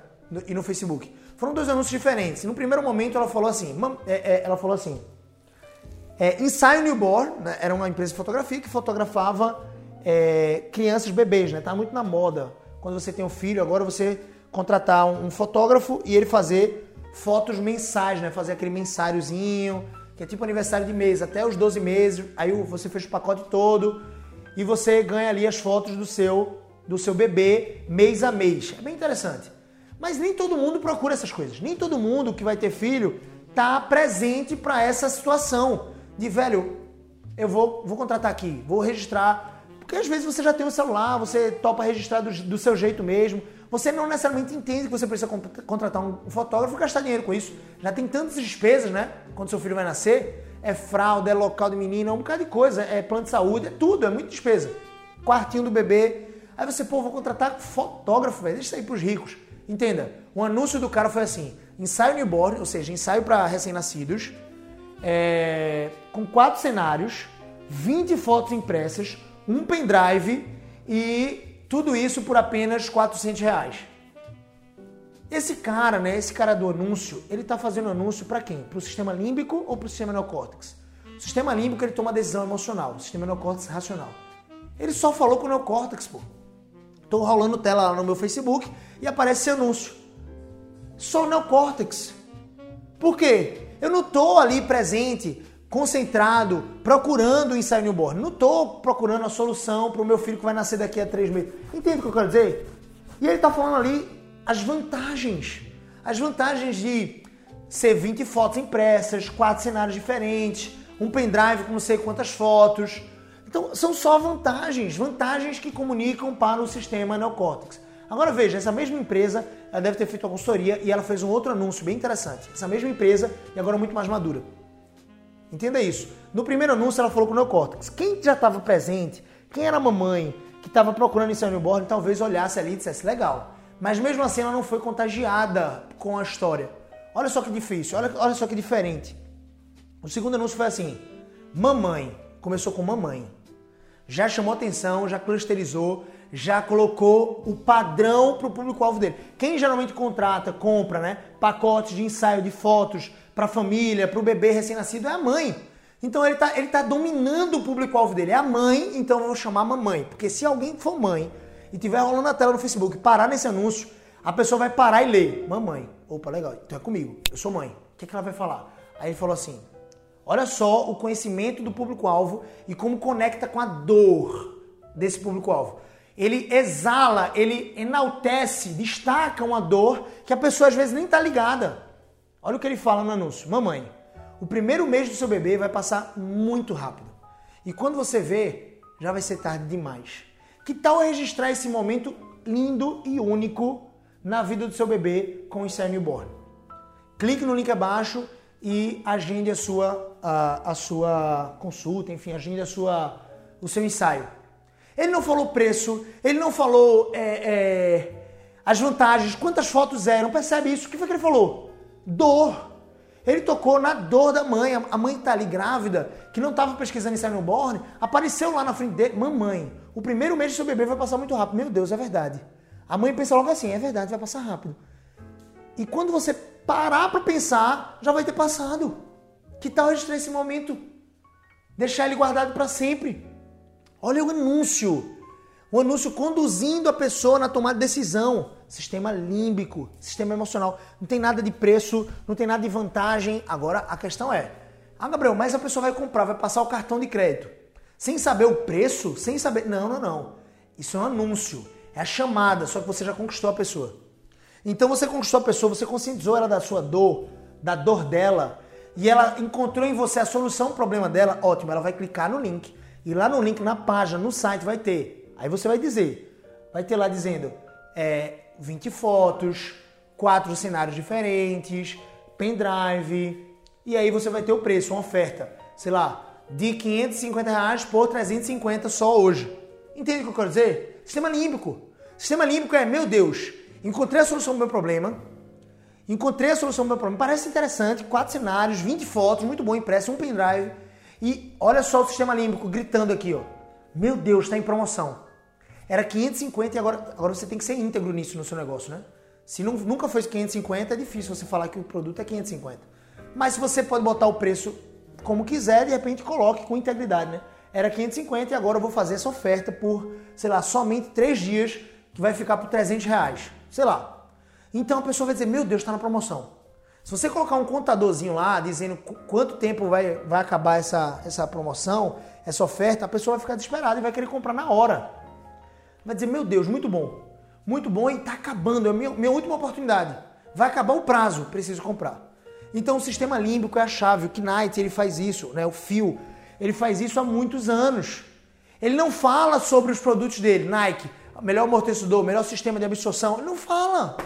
A: e no Facebook. Foram dois anúncios diferentes. No primeiro momento ela falou assim, é, é, ela falou assim, é, Ensaio Newborn, né, era uma empresa de fotografia que fotografava é, crianças, bebês, né? Tá muito na moda. Quando você tem um filho, agora você contratar um, um fotógrafo e ele fazer fotos mensais, né? Fazer aquele mensáriozinho, que é tipo aniversário de mês, até os 12 meses, aí você fez o pacote todo e você ganha ali as fotos do seu do seu bebê mês a mês. É bem interessante. Mas nem todo mundo procura essas coisas. Nem todo mundo que vai ter filho tá presente para essa situação de velho. eu vou, vou contratar aqui, vou registrar. Porque às vezes você já tem um celular, você topa registrar do, do seu jeito mesmo. Você não necessariamente entende que você precisa contratar um fotógrafo e gastar dinheiro com isso. Já tem tantas despesas, né? Quando seu filho vai nascer, é fralda, é local de menino, é um bocado de coisa, é plano de saúde, é tudo, é muita despesa. Quartinho do bebê. Aí você, pô, vou contratar fotógrafo, velho, deixa isso aí pros ricos. Entenda, o anúncio do cara foi assim: ensaio newborn, ou seja, ensaio para recém-nascidos, é, com quatro cenários, 20 fotos impressas, um pendrive e tudo isso por apenas 400 reais. Esse cara, né, esse cara do anúncio, ele está fazendo anúncio para quem? Para o sistema límbico ou para o sistema neocórtex? O sistema límbico ele toma decisão emocional, o sistema neocórtex racional. Ele só falou com o neocórtex, pô. Tô rolando tela lá no meu Facebook e aparece esse anúncio. Só o neocórtex. Por quê? Eu não tô ali presente, concentrado, procurando o ensaio newborn. Não tô procurando a solução para o meu filho que vai nascer daqui a três meses. Entende o que eu quero dizer? E ele tá falando ali as vantagens. As vantagens de ser 20 fotos impressas, quatro cenários diferentes, um pendrive com não sei quantas fotos. Então, são só vantagens, vantagens que comunicam para o sistema neocórtex. Agora veja, essa mesma empresa, ela deve ter feito a consultoria e ela fez um outro anúncio bem interessante. Essa mesma empresa, e agora muito mais madura. Entenda isso. No primeiro anúncio ela falou com o neocórtex. Quem já estava presente, quem era a mamãe que estava procurando esse newborn, talvez olhasse ali e dissesse, legal, mas mesmo assim ela não foi contagiada com a história. Olha só que difícil, olha, olha só que diferente. O segundo anúncio foi assim: mamãe. Começou com mamãe. Já chamou atenção, já clusterizou, já colocou o padrão para o público-alvo dele. Quem geralmente contrata, compra, né? Pacotes de ensaio de fotos para a família, para o bebê recém-nascido é a mãe. Então ele está ele tá dominando o público-alvo dele. É a mãe, então eu vou chamar mamãe. Porque se alguém for mãe e tiver rolando na tela no Facebook, parar nesse anúncio, a pessoa vai parar e ler. Mamãe. Opa, legal. Então é comigo. Eu sou mãe. O que, é que ela vai falar? Aí ele falou assim: olha só o conhecimento do público-alvo e como conecta com a dor desse público-alvo. Ele exala, ele enaltece, destaca uma dor que a pessoa às vezes nem está ligada. Olha o que ele fala no anúncio: Mamãe, o primeiro mês do seu bebê vai passar muito rápido. E quando você vê, já vai ser tarde demais. Que tal registrar esse momento lindo e único na vida do seu bebê com o ensaio newborn? Clique no link abaixo e agende a sua, a, a sua consulta, enfim, agende a sua, o seu ensaio. Ele não falou preço, ele não falou é, é, as vantagens, quantas fotos eram, percebe isso? O que foi que ele falou? Dor. Ele tocou na dor da mãe. A mãe está ali grávida, que não estava pesquisando ensaio newborn, apareceu lá na frente dele. Mamãe, o primeiro mês do seu bebê vai passar muito rápido. Meu Deus, é verdade. A mãe pensa logo assim, é verdade, vai passar rápido. E quando você parar para pensar, já vai ter passado. Que tal registrar esse momento? Deixar ele guardado para sempre. Olha o anúncio. O anúncio conduzindo a pessoa na tomada de decisão. Sistema límbico, sistema emocional. Não tem nada de preço, não tem nada de vantagem. Agora a questão é: ah, Gabriel, mas a pessoa vai comprar, vai passar o cartão de crédito. Sem saber o preço, sem saber. Não, não, não. Isso é um anúncio. É a chamada, só que você já conquistou a pessoa. Então você conquistou a pessoa, você conscientizou ela da sua dor, da dor dela, e ela encontrou em você a solução ao problema dela, ótimo, ela vai clicar no link. E lá no link, na página, no site, vai ter. Aí você vai dizer, vai ter lá dizendo é, 20 fotos, quatro cenários diferentes, pendrive, e aí você vai ter o preço, uma oferta, sei lá, de 550 reais por 350 só hoje. Entende o que eu quero dizer? Sistema límbico. Sistema límbico é, meu Deus, encontrei a solução do meu problema, encontrei a solução do meu problema, parece interessante, quatro cenários, 20 fotos, muito bom, impresso, um pendrive, e olha só o sistema límbico gritando aqui, ó. Meu Deus, está em promoção. Era 550 e agora, agora você tem que ser íntegro nisso no seu negócio, né? Se não, nunca foi 550, é difícil você falar que o produto é 550. Mas você pode botar o preço como quiser, de repente coloque com integridade, né? Era 550 e agora eu vou fazer essa oferta por, sei lá, somente 3 dias, que vai ficar por 300 reais. Sei lá. Então a pessoa vai dizer, meu Deus, está na promoção. Se você colocar um contadorzinho lá, dizendo quanto tempo vai, vai acabar essa, essa promoção, essa oferta, a pessoa vai ficar desesperada e vai querer comprar na hora. Vai dizer, meu Deus, muito bom. Muito bom e está acabando, é a minha, minha última oportunidade. Vai acabar o prazo, preciso comprar. Então o sistema límbico é a chave, o Knight ele faz isso, né? o fio. Ele faz isso há muitos anos. Ele não fala sobre os produtos dele, Nike, melhor amortecedor, melhor sistema de absorção. Ele não fala.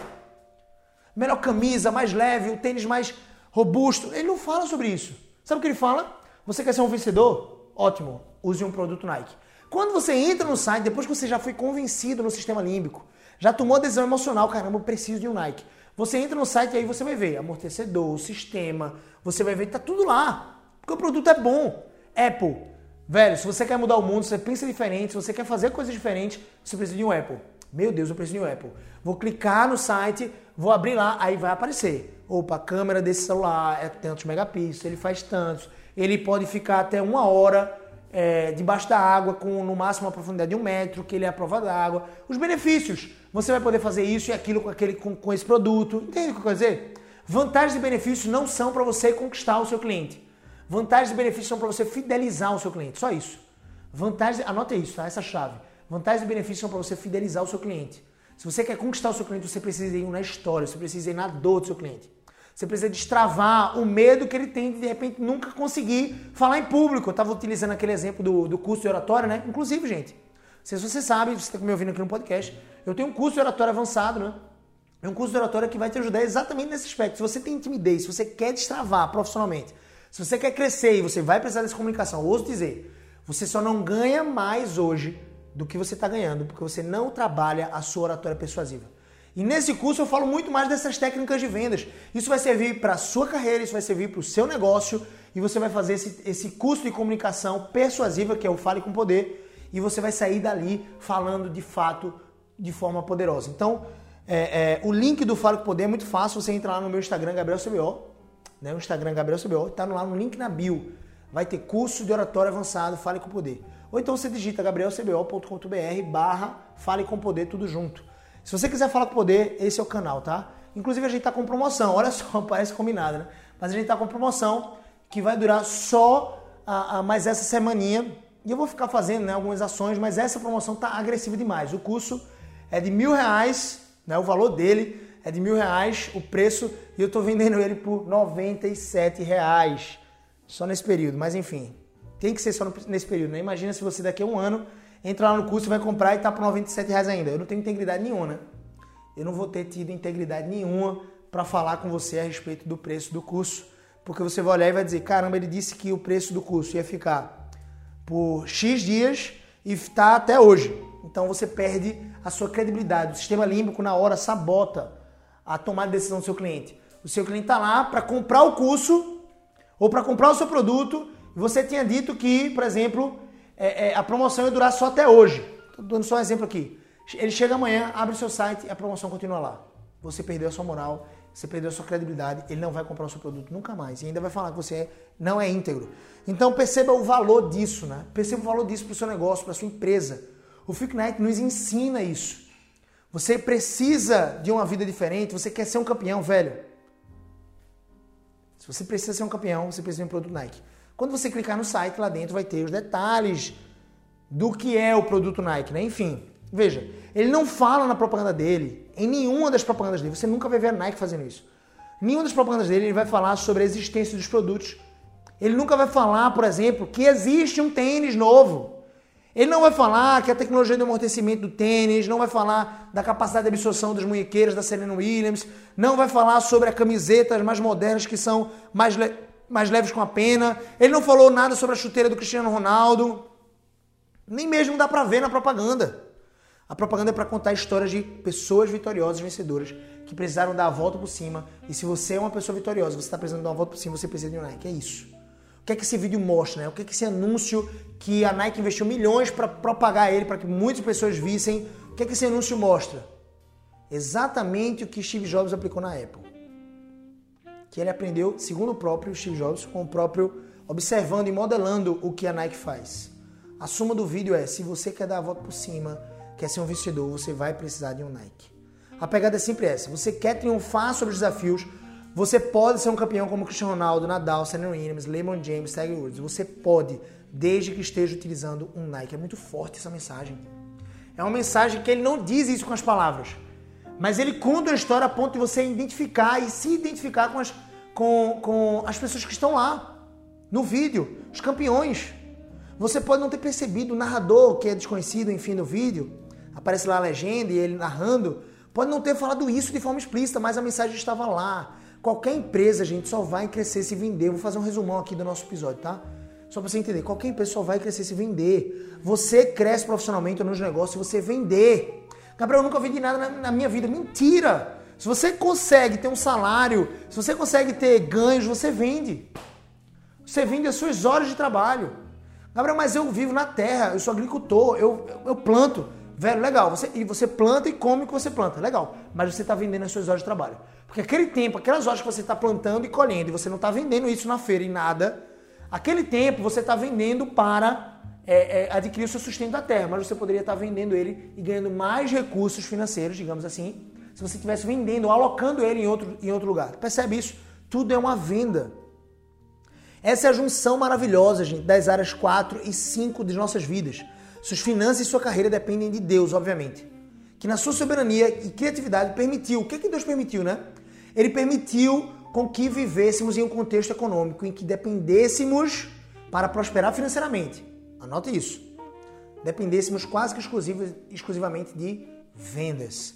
A: Melhor camisa, mais leve, o tênis mais robusto. Ele não fala sobre isso. Sabe o que ele fala? Você quer ser um vencedor? Ótimo, use um produto Nike. Quando você entra no site, depois que você já foi convencido no sistema límbico, já tomou a decisão emocional, caramba, eu preciso de um Nike. Você entra no site e aí você vai ver amortecedor, sistema, você vai ver que tá tudo lá. Porque o produto é bom. Apple, velho, se você quer mudar o mundo, se você pensa diferente, se você quer fazer coisas diferentes, você precisa de um Apple. Meu Deus, eu preciso de um Apple. Vou clicar no site, vou abrir lá, aí vai aparecer. Opa, a câmera desse celular é tantos megapixels, ele faz tantos. Ele pode ficar até uma hora é, debaixo da água, com no máximo uma profundidade de um metro, que ele é a prova d'água. Os benefícios. Você vai poder fazer isso e aquilo com, aquele, com, com esse produto. Entende o que eu quero dizer? Vantagens e benefícios não são para você conquistar o seu cliente. Vantagens e benefícios são para você fidelizar o seu cliente. Só isso. Vantagens, anota isso, tá? Essa chave. Vantagens e benefícios são para você fidelizar o seu cliente. Se você quer conquistar o seu cliente, você precisa ir na história, você precisa ir na dor do seu cliente. Você precisa destravar o medo que ele tem de, de repente, nunca conseguir falar em público. Eu estava utilizando aquele exemplo do, do curso de oratória, né? Inclusive, gente, se você sabe, você está me ouvindo aqui no podcast, eu tenho um curso de oratória avançado, né? É um curso de oratória que vai te ajudar exatamente nesse aspecto. Se você tem timidez, se você quer destravar profissionalmente, se você quer crescer e você vai precisar dessa comunicação, ouso dizer, você só não ganha mais hoje do que você está ganhando, porque você não trabalha a sua oratória persuasiva. E nesse curso eu falo muito mais dessas técnicas de vendas. Isso vai servir para a sua carreira, isso vai servir para o seu negócio e você vai fazer esse, esse curso de comunicação persuasiva, que é o Fale com Poder, e você vai sair dali falando de fato de forma poderosa. Então, é, é, o link do Fale com Poder é muito fácil, você entra lá no meu Instagram, Gabriel CBO, né? o Instagram Gabriel CBO, está lá no link na bio. Vai ter curso de oratório avançado, Fale com Poder. Ou então você digita gabrielcbo.com.br barra Fale com Poder, tudo junto. Se você quiser falar com poder, esse é o canal, tá? Inclusive a gente tá com promoção, olha só, parece combinado, né? Mas a gente tá com promoção que vai durar só a, a mais essa semaninha. E eu vou ficar fazendo né, algumas ações, mas essa promoção tá agressiva demais. O curso é de mil reais, né? O valor dele é de mil reais, o preço, e eu tô vendendo ele por 97 reais. Só nesse período, mas enfim. Tem que ser só nesse período, né? Imagina se você daqui a um ano entra lá no curso, vai comprar e tá por 97 reais ainda. Eu não tenho integridade nenhuma, né? Eu não vou ter tido integridade nenhuma para falar com você a respeito do preço do curso, porque você vai olhar e vai dizer, caramba, ele disse que o preço do curso ia ficar por X dias e está até hoje. Então você perde a sua credibilidade. O sistema límbico na hora sabota a tomada de decisão do seu cliente. O seu cliente está lá para comprar o curso ou para comprar o seu produto você tinha dito que, por exemplo, é, é, a promoção ia durar só até hoje. Estou dando só um exemplo aqui. Ele chega amanhã, abre o seu site e a promoção continua lá. Você perdeu a sua moral, você perdeu a sua credibilidade, ele não vai comprar o seu produto nunca mais. E ainda vai falar que você não é íntegro. Então perceba o valor disso, né? Perceba o valor disso para o seu negócio, para a sua empresa. O Fick Night nos ensina isso. Você precisa de uma vida diferente, você quer ser um campeão, velho. Se você precisa ser um campeão, você precisa de um produto Nike. Quando você clicar no site, lá dentro vai ter os detalhes do que é o produto Nike, né? Enfim, veja, ele não fala na propaganda dele, em nenhuma das propagandas dele, você nunca vai ver a Nike fazendo isso. Nenhuma das propagandas dele ele vai falar sobre a existência dos produtos. Ele nunca vai falar, por exemplo, que existe um tênis novo. Ele não vai falar que a tecnologia de amortecimento do tênis, não vai falar da capacidade de absorção das munhequeiras da Serena Williams, não vai falar sobre as camisetas mais modernas que são mais mais leves com a pena. Ele não falou nada sobre a chuteira do Cristiano Ronaldo. Nem mesmo dá para ver na propaganda. A propaganda é para contar histórias de pessoas vitoriosas, vencedoras, que precisaram dar a volta por cima. E se você é uma pessoa vitoriosa, você está precisando dar uma volta por cima, você precisa de um Nike. É isso. O que é que esse vídeo mostra, né? O que é que esse anúncio que a Nike investiu milhões para propagar ele, para que muitas pessoas vissem, o que é que esse anúncio mostra? Exatamente o que Steve Jobs aplicou na Apple que ele aprendeu, segundo o próprio Steve Jobs, com o próprio observando e modelando o que a Nike faz. A suma do vídeo é: se você quer dar a volta por cima, quer ser um vencedor, você vai precisar de um Nike. A pegada é sempre essa: você quer triunfar sobre os desafios, você pode ser um campeão como Cristiano Ronaldo, Nadal, Serena Williams, LeBron James, Tiger Woods. Você pode, desde que esteja utilizando um Nike. É muito forte essa mensagem. É uma mensagem que ele não diz isso com as palavras. Mas ele conta a história a ponto de você identificar e se identificar com as, com, com as pessoas que estão lá no vídeo, os campeões. Você pode não ter percebido, o narrador que é desconhecido, enfim, no vídeo, aparece lá a legenda e ele narrando, pode não ter falado isso de forma explícita, mas a mensagem estava lá. Qualquer empresa, gente, só vai crescer se vender. vou fazer um resumão aqui do nosso episódio, tá? Só para você entender, qualquer empresa só vai crescer se vender. Você cresce profissionalmente nos negócios se você vender. Gabriel, eu nunca vendi nada na, na minha vida. Mentira! Se você consegue ter um salário, se você consegue ter ganhos, você vende. Você vende as suas horas de trabalho. Gabriel, mas eu vivo na terra, eu sou agricultor, eu, eu planto. Velho, legal. Você, e você planta e come o que você planta. Legal. Mas você está vendendo as suas horas de trabalho. Porque aquele tempo, aquelas horas que você está plantando e colhendo, e você não está vendendo isso na feira em nada, Aquele tempo você está vendendo para é, é, adquirir o seu sustento da terra, mas você poderia estar vendendo ele e ganhando mais recursos financeiros, digamos assim, se você estivesse vendendo, alocando ele em outro, em outro lugar. Percebe isso? Tudo é uma venda. Essa é a junção maravilhosa, gente, das áreas 4 e 5 de nossas vidas. Suas finanças e sua carreira dependem de Deus, obviamente. Que na sua soberania e criatividade permitiu. O que, que Deus permitiu, né? Ele permitiu com que vivêssemos em um contexto econômico em que dependêssemos para prosperar financeiramente. Anote isso. Dependêssemos quase que exclusivamente de vendas.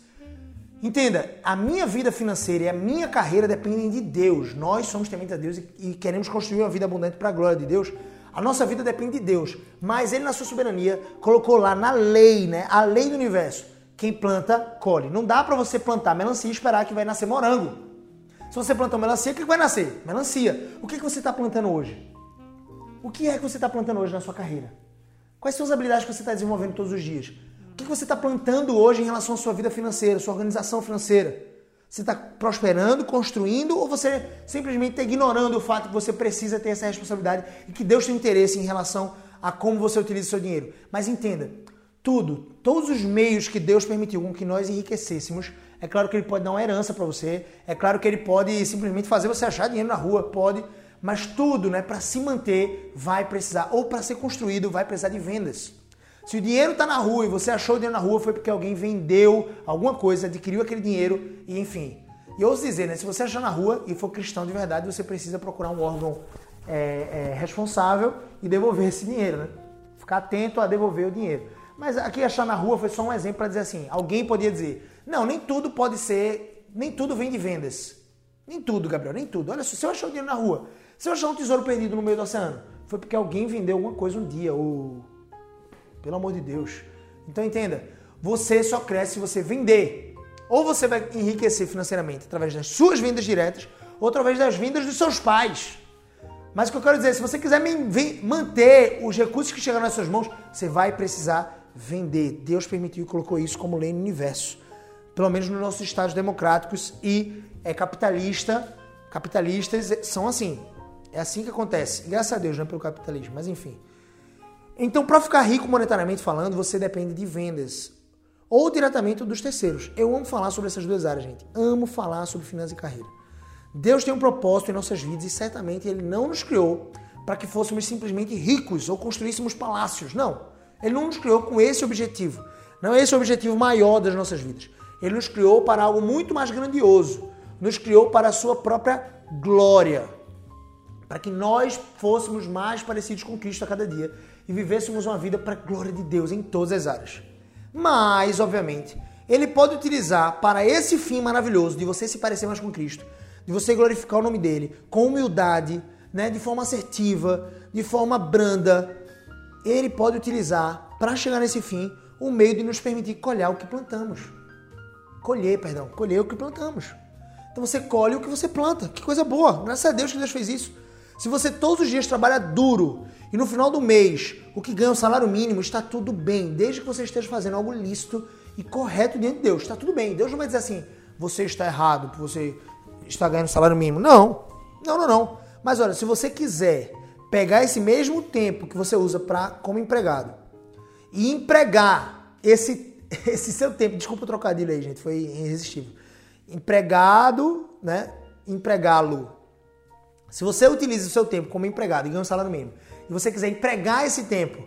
A: Entenda, a minha vida financeira e a minha carreira dependem de Deus. Nós somos tementes a Deus e queremos construir uma vida abundante para a glória de Deus. A nossa vida depende de Deus, mas Ele, na sua soberania, colocou lá na lei, né? A lei do universo. Quem planta, colhe. Não dá para você plantar melancia e esperar que vai nascer morango. Se você plantar melancia, o que vai nascer? Melancia. O que você está plantando hoje? O que é que você está plantando hoje na sua carreira? Quais são as habilidades que você está desenvolvendo todos os dias? O que você está plantando hoje em relação à sua vida financeira, sua organização financeira? Você está prosperando, construindo ou você simplesmente está ignorando o fato que você precisa ter essa responsabilidade e que Deus tem interesse em relação a como você utiliza o seu dinheiro? Mas entenda, tudo, todos os meios que Deus permitiu com que nós enriquecêssemos é claro que ele pode dar uma herança para você, é claro que ele pode simplesmente fazer você achar dinheiro na rua, pode, mas tudo, né, para se manter vai precisar ou para ser construído vai precisar de vendas. Se o dinheiro está na rua e você achou o dinheiro na rua foi porque alguém vendeu alguma coisa, adquiriu aquele dinheiro e enfim. E ouso dizer, né, se você achar na rua e for cristão de verdade, você precisa procurar um órgão é, é, responsável e devolver esse dinheiro, né? Ficar atento a devolver o dinheiro. Mas aqui achar na rua foi só um exemplo para dizer assim, alguém podia dizer, não, nem tudo pode ser, nem tudo vem de vendas. Nem tudo, Gabriel, nem tudo. Olha, se achar o dinheiro na rua, se eu achar um tesouro perdido no meio do oceano, foi porque alguém vendeu alguma coisa um dia, ou pelo amor de Deus. Então entenda, você só cresce se você vender. Ou você vai enriquecer financeiramente através das suas vendas diretas, ou através das vendas dos seus pais. Mas o que eu quero dizer, se você quiser manter os recursos que chegaram nas suas mãos, você vai precisar vender. Deus permitiu e colocou isso como lei no universo pelo menos nos nossos estados democráticos e é capitalista, capitalistas são assim. É assim que acontece. Graças a Deus, não é pelo capitalismo, mas enfim. Então, para ficar rico monetariamente falando, você depende de vendas ou diretamente dos terceiros. Eu amo falar sobre essas duas áreas, gente. Amo falar sobre finanças e carreira. Deus tem um propósito em nossas vidas e certamente Ele não nos criou para que fôssemos simplesmente ricos ou construíssemos palácios. Não. Ele não nos criou com esse objetivo. Não é esse o objetivo maior das nossas vidas. Ele nos criou para algo muito mais grandioso. Nos criou para a sua própria glória. Para que nós fôssemos mais parecidos com Cristo a cada dia e vivêssemos uma vida para a glória de Deus em todas as áreas. Mas, obviamente, ele pode utilizar para esse fim maravilhoso de você se parecer mais com Cristo, de você glorificar o nome dele com humildade, né, de forma assertiva, de forma branda. Ele pode utilizar para chegar nesse fim o meio de nos permitir colher o que plantamos colher, perdão, colher o que plantamos. Então você colhe o que você planta. Que coisa boa. Graças a Deus que Deus fez isso. Se você todos os dias trabalha duro e no final do mês o que ganha o salário mínimo, está tudo bem, desde que você esteja fazendo algo lícito e correto diante de Deus. Está tudo bem. Deus não vai dizer assim, você está errado você está ganhando salário mínimo. Não. Não, não, não. Mas olha, se você quiser pegar esse mesmo tempo que você usa para como empregado e empregar esse esse seu tempo, desculpa o trocadilho aí, gente, foi irresistível. Empregado, né? Empregá-lo. Se você utiliza o seu tempo como empregado e ganha um salário mínimo, e você quiser empregar esse tempo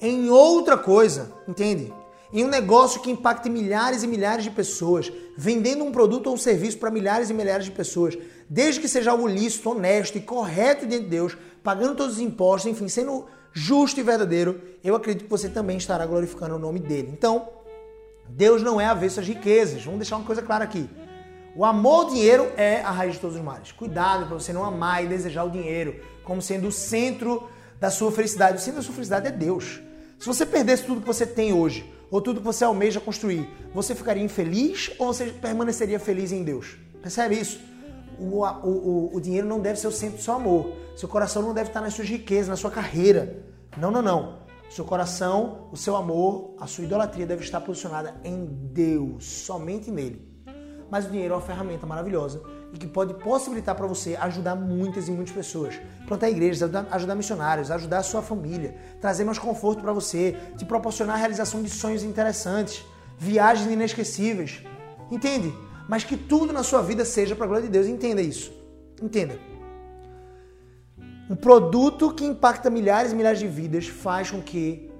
A: em outra coisa, entende? Em um negócio que impacte milhares e milhares de pessoas, vendendo um produto ou um serviço para milhares e milhares de pessoas, desde que seja algo lícito, honesto e correto diante de Deus, pagando todos os impostos, enfim, sendo justo e verdadeiro, eu acredito que você também estará glorificando o nome dele. Então, Deus não é avesso às riquezas. Vamos deixar uma coisa clara aqui. O amor ao dinheiro é a raiz de todos os males. Cuidado para você não amar e desejar o dinheiro como sendo o centro da sua felicidade. O centro da sua felicidade é Deus. Se você perdesse tudo que você tem hoje, ou tudo que você almeja construir, você ficaria infeliz ou você permaneceria feliz em Deus? Percebe isso? O, o, o, dinheiro não deve ser o centro do seu amor. Seu coração não deve estar nas suas riquezas, na sua carreira. Não, não, não. Seu coração, o seu amor, a sua idolatria deve estar posicionada em Deus, somente nele. Mas o dinheiro é uma ferramenta maravilhosa e que pode possibilitar para você ajudar muitas e muitas pessoas. Plantar igrejas, ajudar, ajudar missionários, ajudar a sua família, trazer mais conforto para você, te proporcionar a realização de sonhos interessantes, viagens inesquecíveis. Entende? Mas que tudo na sua vida seja para a glória de Deus. Entenda isso. Entenda. Um produto que impacta milhares e milhares de vidas faz com que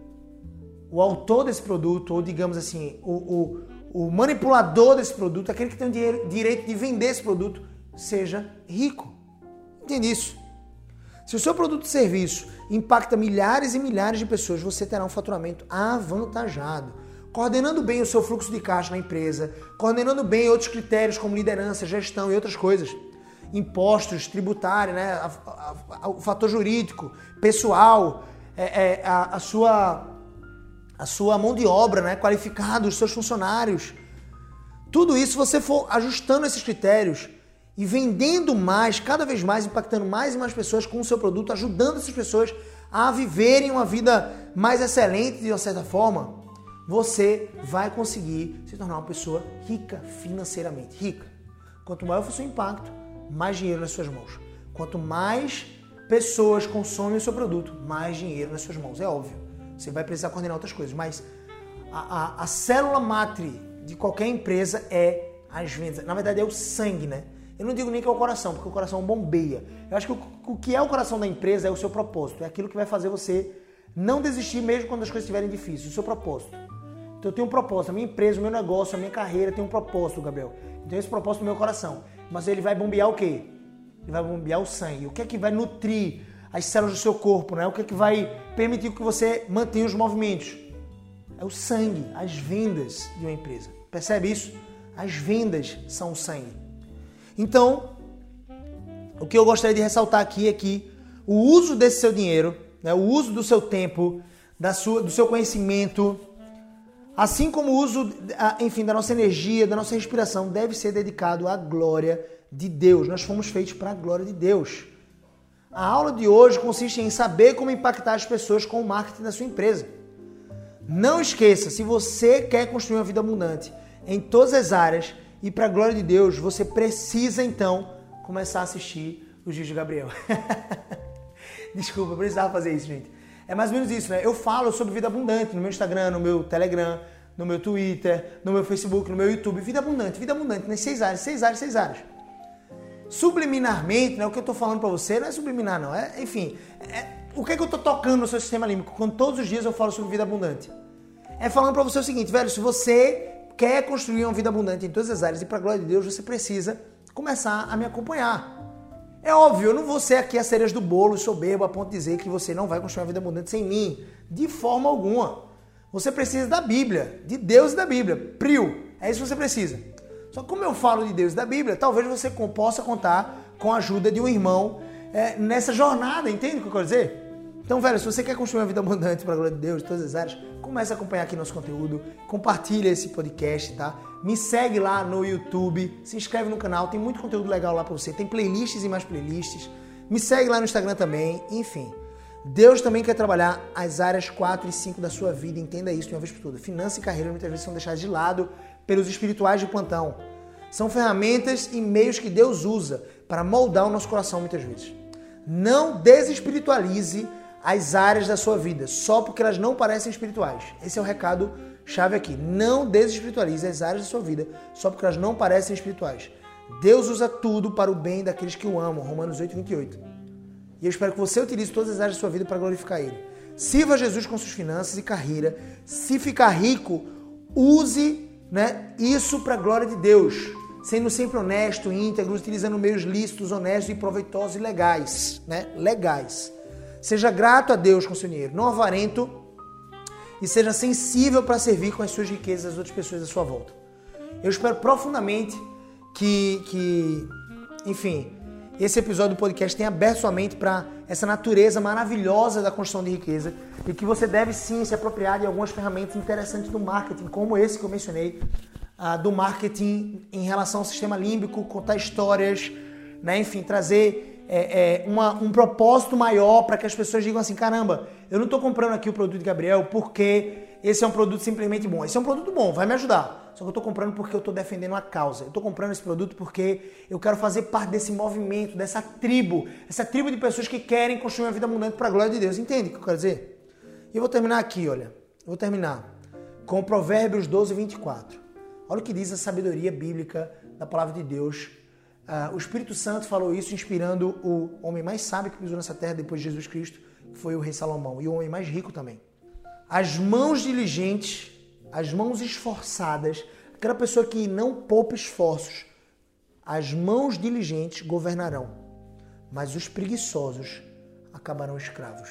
A: o autor desse produto, ou digamos assim, o, o, o manipulador desse produto, aquele que tem o direito de vender esse produto, seja rico. Entende isso? Se o seu produto ou serviço impacta milhares e milhares de pessoas, você terá um faturamento avantajado. Coordenando bem o seu fluxo de caixa na empresa, coordenando bem outros critérios como liderança, gestão e outras coisas. Impostos, tributário, né? o fator jurídico, pessoal, é, é, a, a sua a sua mão de obra, né, qualificada, os seus funcionários. Tudo isso, você for ajustando esses critérios e vendendo mais, cada vez mais, impactando mais e mais pessoas com o seu produto, ajudando essas pessoas a viverem uma vida mais excelente de uma certa forma, você vai conseguir se tornar uma pessoa rica financeiramente. Rica. Quanto maior for o seu impacto, mais dinheiro nas suas mãos. Quanto mais pessoas consomem o seu produto, mais dinheiro nas suas mãos. É óbvio. Você vai precisar coordenar outras coisas, mas a, a, a célula matre de qualquer empresa é as vendas. Na verdade, é o sangue, né? Eu não digo nem que é o coração, porque o coração bombeia. Eu acho que o, o que é o coração da empresa é o seu propósito. É aquilo que vai fazer você não desistir mesmo quando as coisas estiverem difíceis. O seu propósito. Então eu tenho um propósito. A minha empresa, o meu negócio, a minha carreira tem um propósito, Gabriel. Então esse propósito é o meu coração. Mas ele vai bombear o quê? Ele vai bombear o sangue. O que é que vai nutrir as células do seu corpo, né? O que é que vai permitir que você mantenha os movimentos? É o sangue, as vendas de uma empresa. Percebe isso? As vendas são o sangue. Então, o que eu gostaria de ressaltar aqui é que o uso desse seu dinheiro, né, o uso do seu tempo, da sua, do seu conhecimento, assim como o uso, enfim, da nossa energia, da nossa respiração, deve ser dedicado à glória de Deus. Nós fomos feitos para a glória de Deus. A aula de hoje consiste em saber como impactar as pessoas com o marketing da sua empresa. Não esqueça, se você quer construir uma vida abundante em todas as áreas e para a glória de Deus, você precisa então começar a assistir vídeos de Gabriel. Desculpa, eu precisava fazer isso, gente. É mais ou menos isso, né? Eu falo sobre vida abundante no meu Instagram, no meu Telegram, no meu Twitter, no meu Facebook, no meu YouTube. Vida abundante, vida abundante, nas seis áreas, seis áreas, seis áreas subliminarmente, né, o que eu estou falando para você não é subliminar, não. É, enfim, é, o que, é que eu estou tocando no seu sistema límbico quando todos os dias eu falo sobre vida abundante? É falando para você o seguinte, velho, se você quer construir uma vida abundante em todas as áreas e para a glória de Deus, você precisa começar a me acompanhar. É óbvio, eu não vou ser aqui a cereja do bolo, soberbo, a ponto de dizer que você não vai construir uma vida abundante sem mim. De forma alguma. Você precisa da Bíblia, de Deus e da Bíblia. Prio. É isso que você precisa. Só que como eu falo de Deus da Bíblia, talvez você possa contar com a ajuda de um irmão é, nessa jornada, entende o que eu quero dizer? Então, velho, se você quer construir uma vida abundante para a glória de Deus, em todas as áreas, comece a acompanhar aqui nosso conteúdo, compartilha esse podcast, tá? Me segue lá no YouTube, se inscreve no canal, tem muito conteúdo legal lá para você, tem playlists e mais playlists. Me segue lá no Instagram também, enfim. Deus também quer trabalhar as áreas 4 e 5 da sua vida, entenda isso de uma vez por todas. Finança e carreira muitas vezes são deixadas de lado pelos espirituais de plantão. São ferramentas e meios que Deus usa para moldar o nosso coração muitas vezes. Não desespiritualize as áreas da sua vida só porque elas não parecem espirituais. Esse é o recado chave aqui. Não desespiritualize as áreas da sua vida só porque elas não parecem espirituais. Deus usa tudo para o bem daqueles que o amam. Romanos 8, 28. E eu espero que você utilize todas as áreas da sua vida para glorificar Ele. Sirva Jesus com suas finanças e carreira. Se ficar rico, use né, isso para a glória de Deus, sendo sempre honesto, íntegro, utilizando meios lícitos, honestos e proveitosos e legais, né? Legais. Seja grato a Deus com seu dinheiro, não avarento e seja sensível para servir com as suas riquezas às outras pessoas à sua volta. Eu espero profundamente que, que enfim, esse episódio do podcast tenha aberto sua mente para essa natureza maravilhosa da construção de riqueza e que você deve sim se apropriar de algumas ferramentas interessantes do marketing, como esse que eu mencionei, uh, do marketing em relação ao sistema límbico, contar histórias, né? enfim, trazer é, é, uma, um propósito maior para que as pessoas digam assim: caramba, eu não estou comprando aqui o produto de Gabriel porque esse é um produto simplesmente bom. Esse é um produto bom, vai me ajudar. Só que eu estou comprando porque eu estou defendendo a causa. Eu estou comprando esse produto porque eu quero fazer parte desse movimento, dessa tribo, essa tribo de pessoas que querem construir uma vida abundante para a glória de Deus. Entende o que eu quero dizer? E eu vou terminar aqui, olha. Eu vou terminar com Provérbios 12, 24. Olha o que diz a sabedoria bíblica da palavra de Deus. Uh, o Espírito Santo falou isso inspirando o homem mais sábio que pisou nessa terra depois de Jesus Cristo, que foi o rei Salomão, e o homem mais rico também. As mãos diligentes, as mãos esforçadas, aquela pessoa que não poupa esforços, as mãos diligentes governarão, mas os preguiçosos acabarão escravos.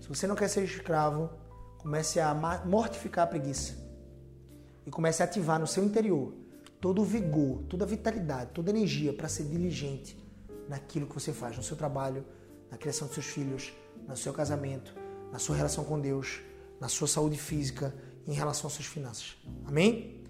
A: Se você não quer ser escravo, comece a mortificar a preguiça e comece a ativar no seu interior todo o vigor, toda a vitalidade, toda a energia para ser diligente naquilo que você faz, no seu trabalho, na criação dos seus filhos, no seu casamento, na sua relação com Deus, na sua saúde física, em relação às suas finanças. Amém?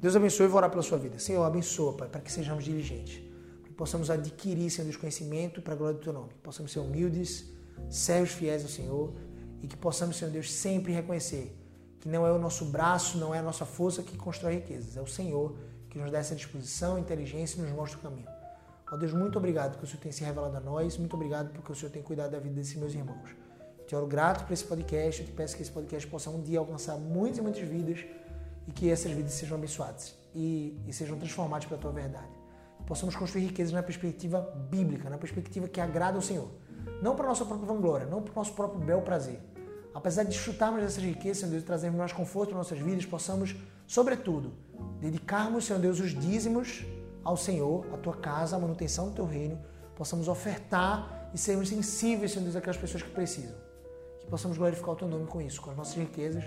A: Deus abençoe e vou orar pela sua vida. Senhor, abençoa, Pai, para que sejamos diligentes, que possamos adquirir, Senhor Deus, conhecimento para a glória do Teu nome, que possamos ser humildes, servos fiéis ao Senhor e que possamos, Senhor Deus, sempre reconhecer que não é o nosso braço, não é a nossa força que constrói riquezas, é o Senhor que nos dá essa disposição, inteligência e nos mostra o caminho. Ó Deus, muito obrigado porque o Senhor tem se revelado a nós, muito obrigado porque o Senhor tem cuidado da vida desses meus irmãos. Te oro grato por esse podcast. Eu te peço que esse podcast possa um dia alcançar muitas e muitas vidas e que essas vidas sejam abençoadas e, e sejam transformadas pela tua verdade. Possamos construir riquezas na perspectiva bíblica, na perspectiva que agrada ao Senhor. Não para a nossa própria vanglória, não para o nosso próprio bel prazer. Apesar de desfrutarmos dessas riquezas, Senhor Deus, e trazermos mais conforto para nossas vidas, possamos, sobretudo, dedicarmos, Senhor Deus, os dízimos ao Senhor, à tua casa, à manutenção do teu reino, possamos ofertar e sermos sensíveis, Senhor Deus, àquelas pessoas que precisam possamos glorificar o teu nome com isso, com as nossas riquezas,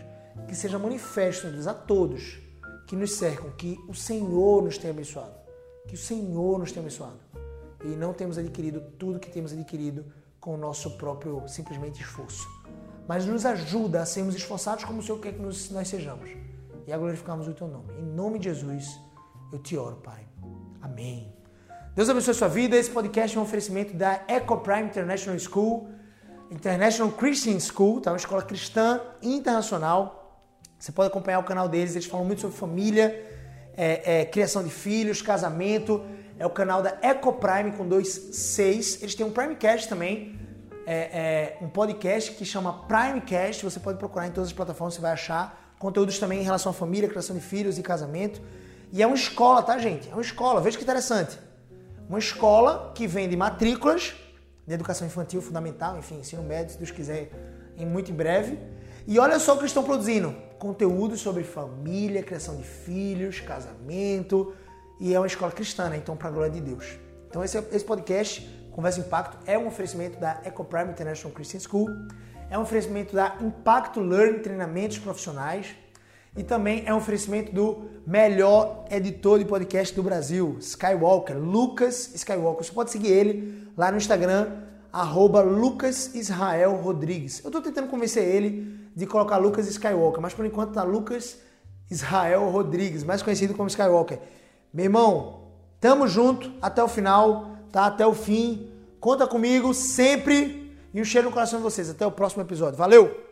A: que seja manifesto, Deus, a todos que nos cercam, que o Senhor nos tenha abençoado, que o Senhor nos tenha abençoado. E não temos adquirido tudo que temos adquirido com o nosso próprio, simplesmente, esforço. Mas nos ajuda a sermos esforçados como o Senhor quer que nós sejamos e a glorificarmos o teu nome. Em nome de Jesus, eu te oro, Pai. Amém. Deus abençoe a sua vida. Esse podcast é um oferecimento da Eco Prime International School. International Christian School, tá? uma escola cristã internacional. Você pode acompanhar o canal deles, eles falam muito sobre família, é, é, criação de filhos, casamento. É o canal da Eco Prime com dois seis. Eles têm um Primecast também, é, é, um podcast que chama Primecast. Você pode procurar em todas as plataformas, você vai achar conteúdos também em relação à família, criação de filhos e casamento. E é uma escola, tá, gente? É uma escola. Veja que interessante. Uma escola que vende matrículas de educação infantil fundamental, enfim, ensino médio, se Deus quiser, em muito em breve. E olha só o que estão produzindo: conteúdo sobre família, criação de filhos, casamento. E é uma escola cristã, né? Então, para a glória de Deus. Então, esse, esse podcast, Conversa Impacto, é um oferecimento da EcoPrime International Christian School. É um oferecimento da Impacto Learning Treinamentos Profissionais. E também é um oferecimento do melhor editor de podcast do Brasil, Skywalker, Lucas Skywalker. Você pode seguir ele lá no Instagram, arroba Lucas Israel Rodrigues. Eu estou tentando convencer ele de colocar Lucas Skywalker, mas por enquanto tá Lucas Israel Rodrigues, mais conhecido como Skywalker. Meu irmão, tamo junto até o final, tá? Até o fim. Conta comigo sempre e um cheiro no coração de vocês. Até o próximo episódio. Valeu!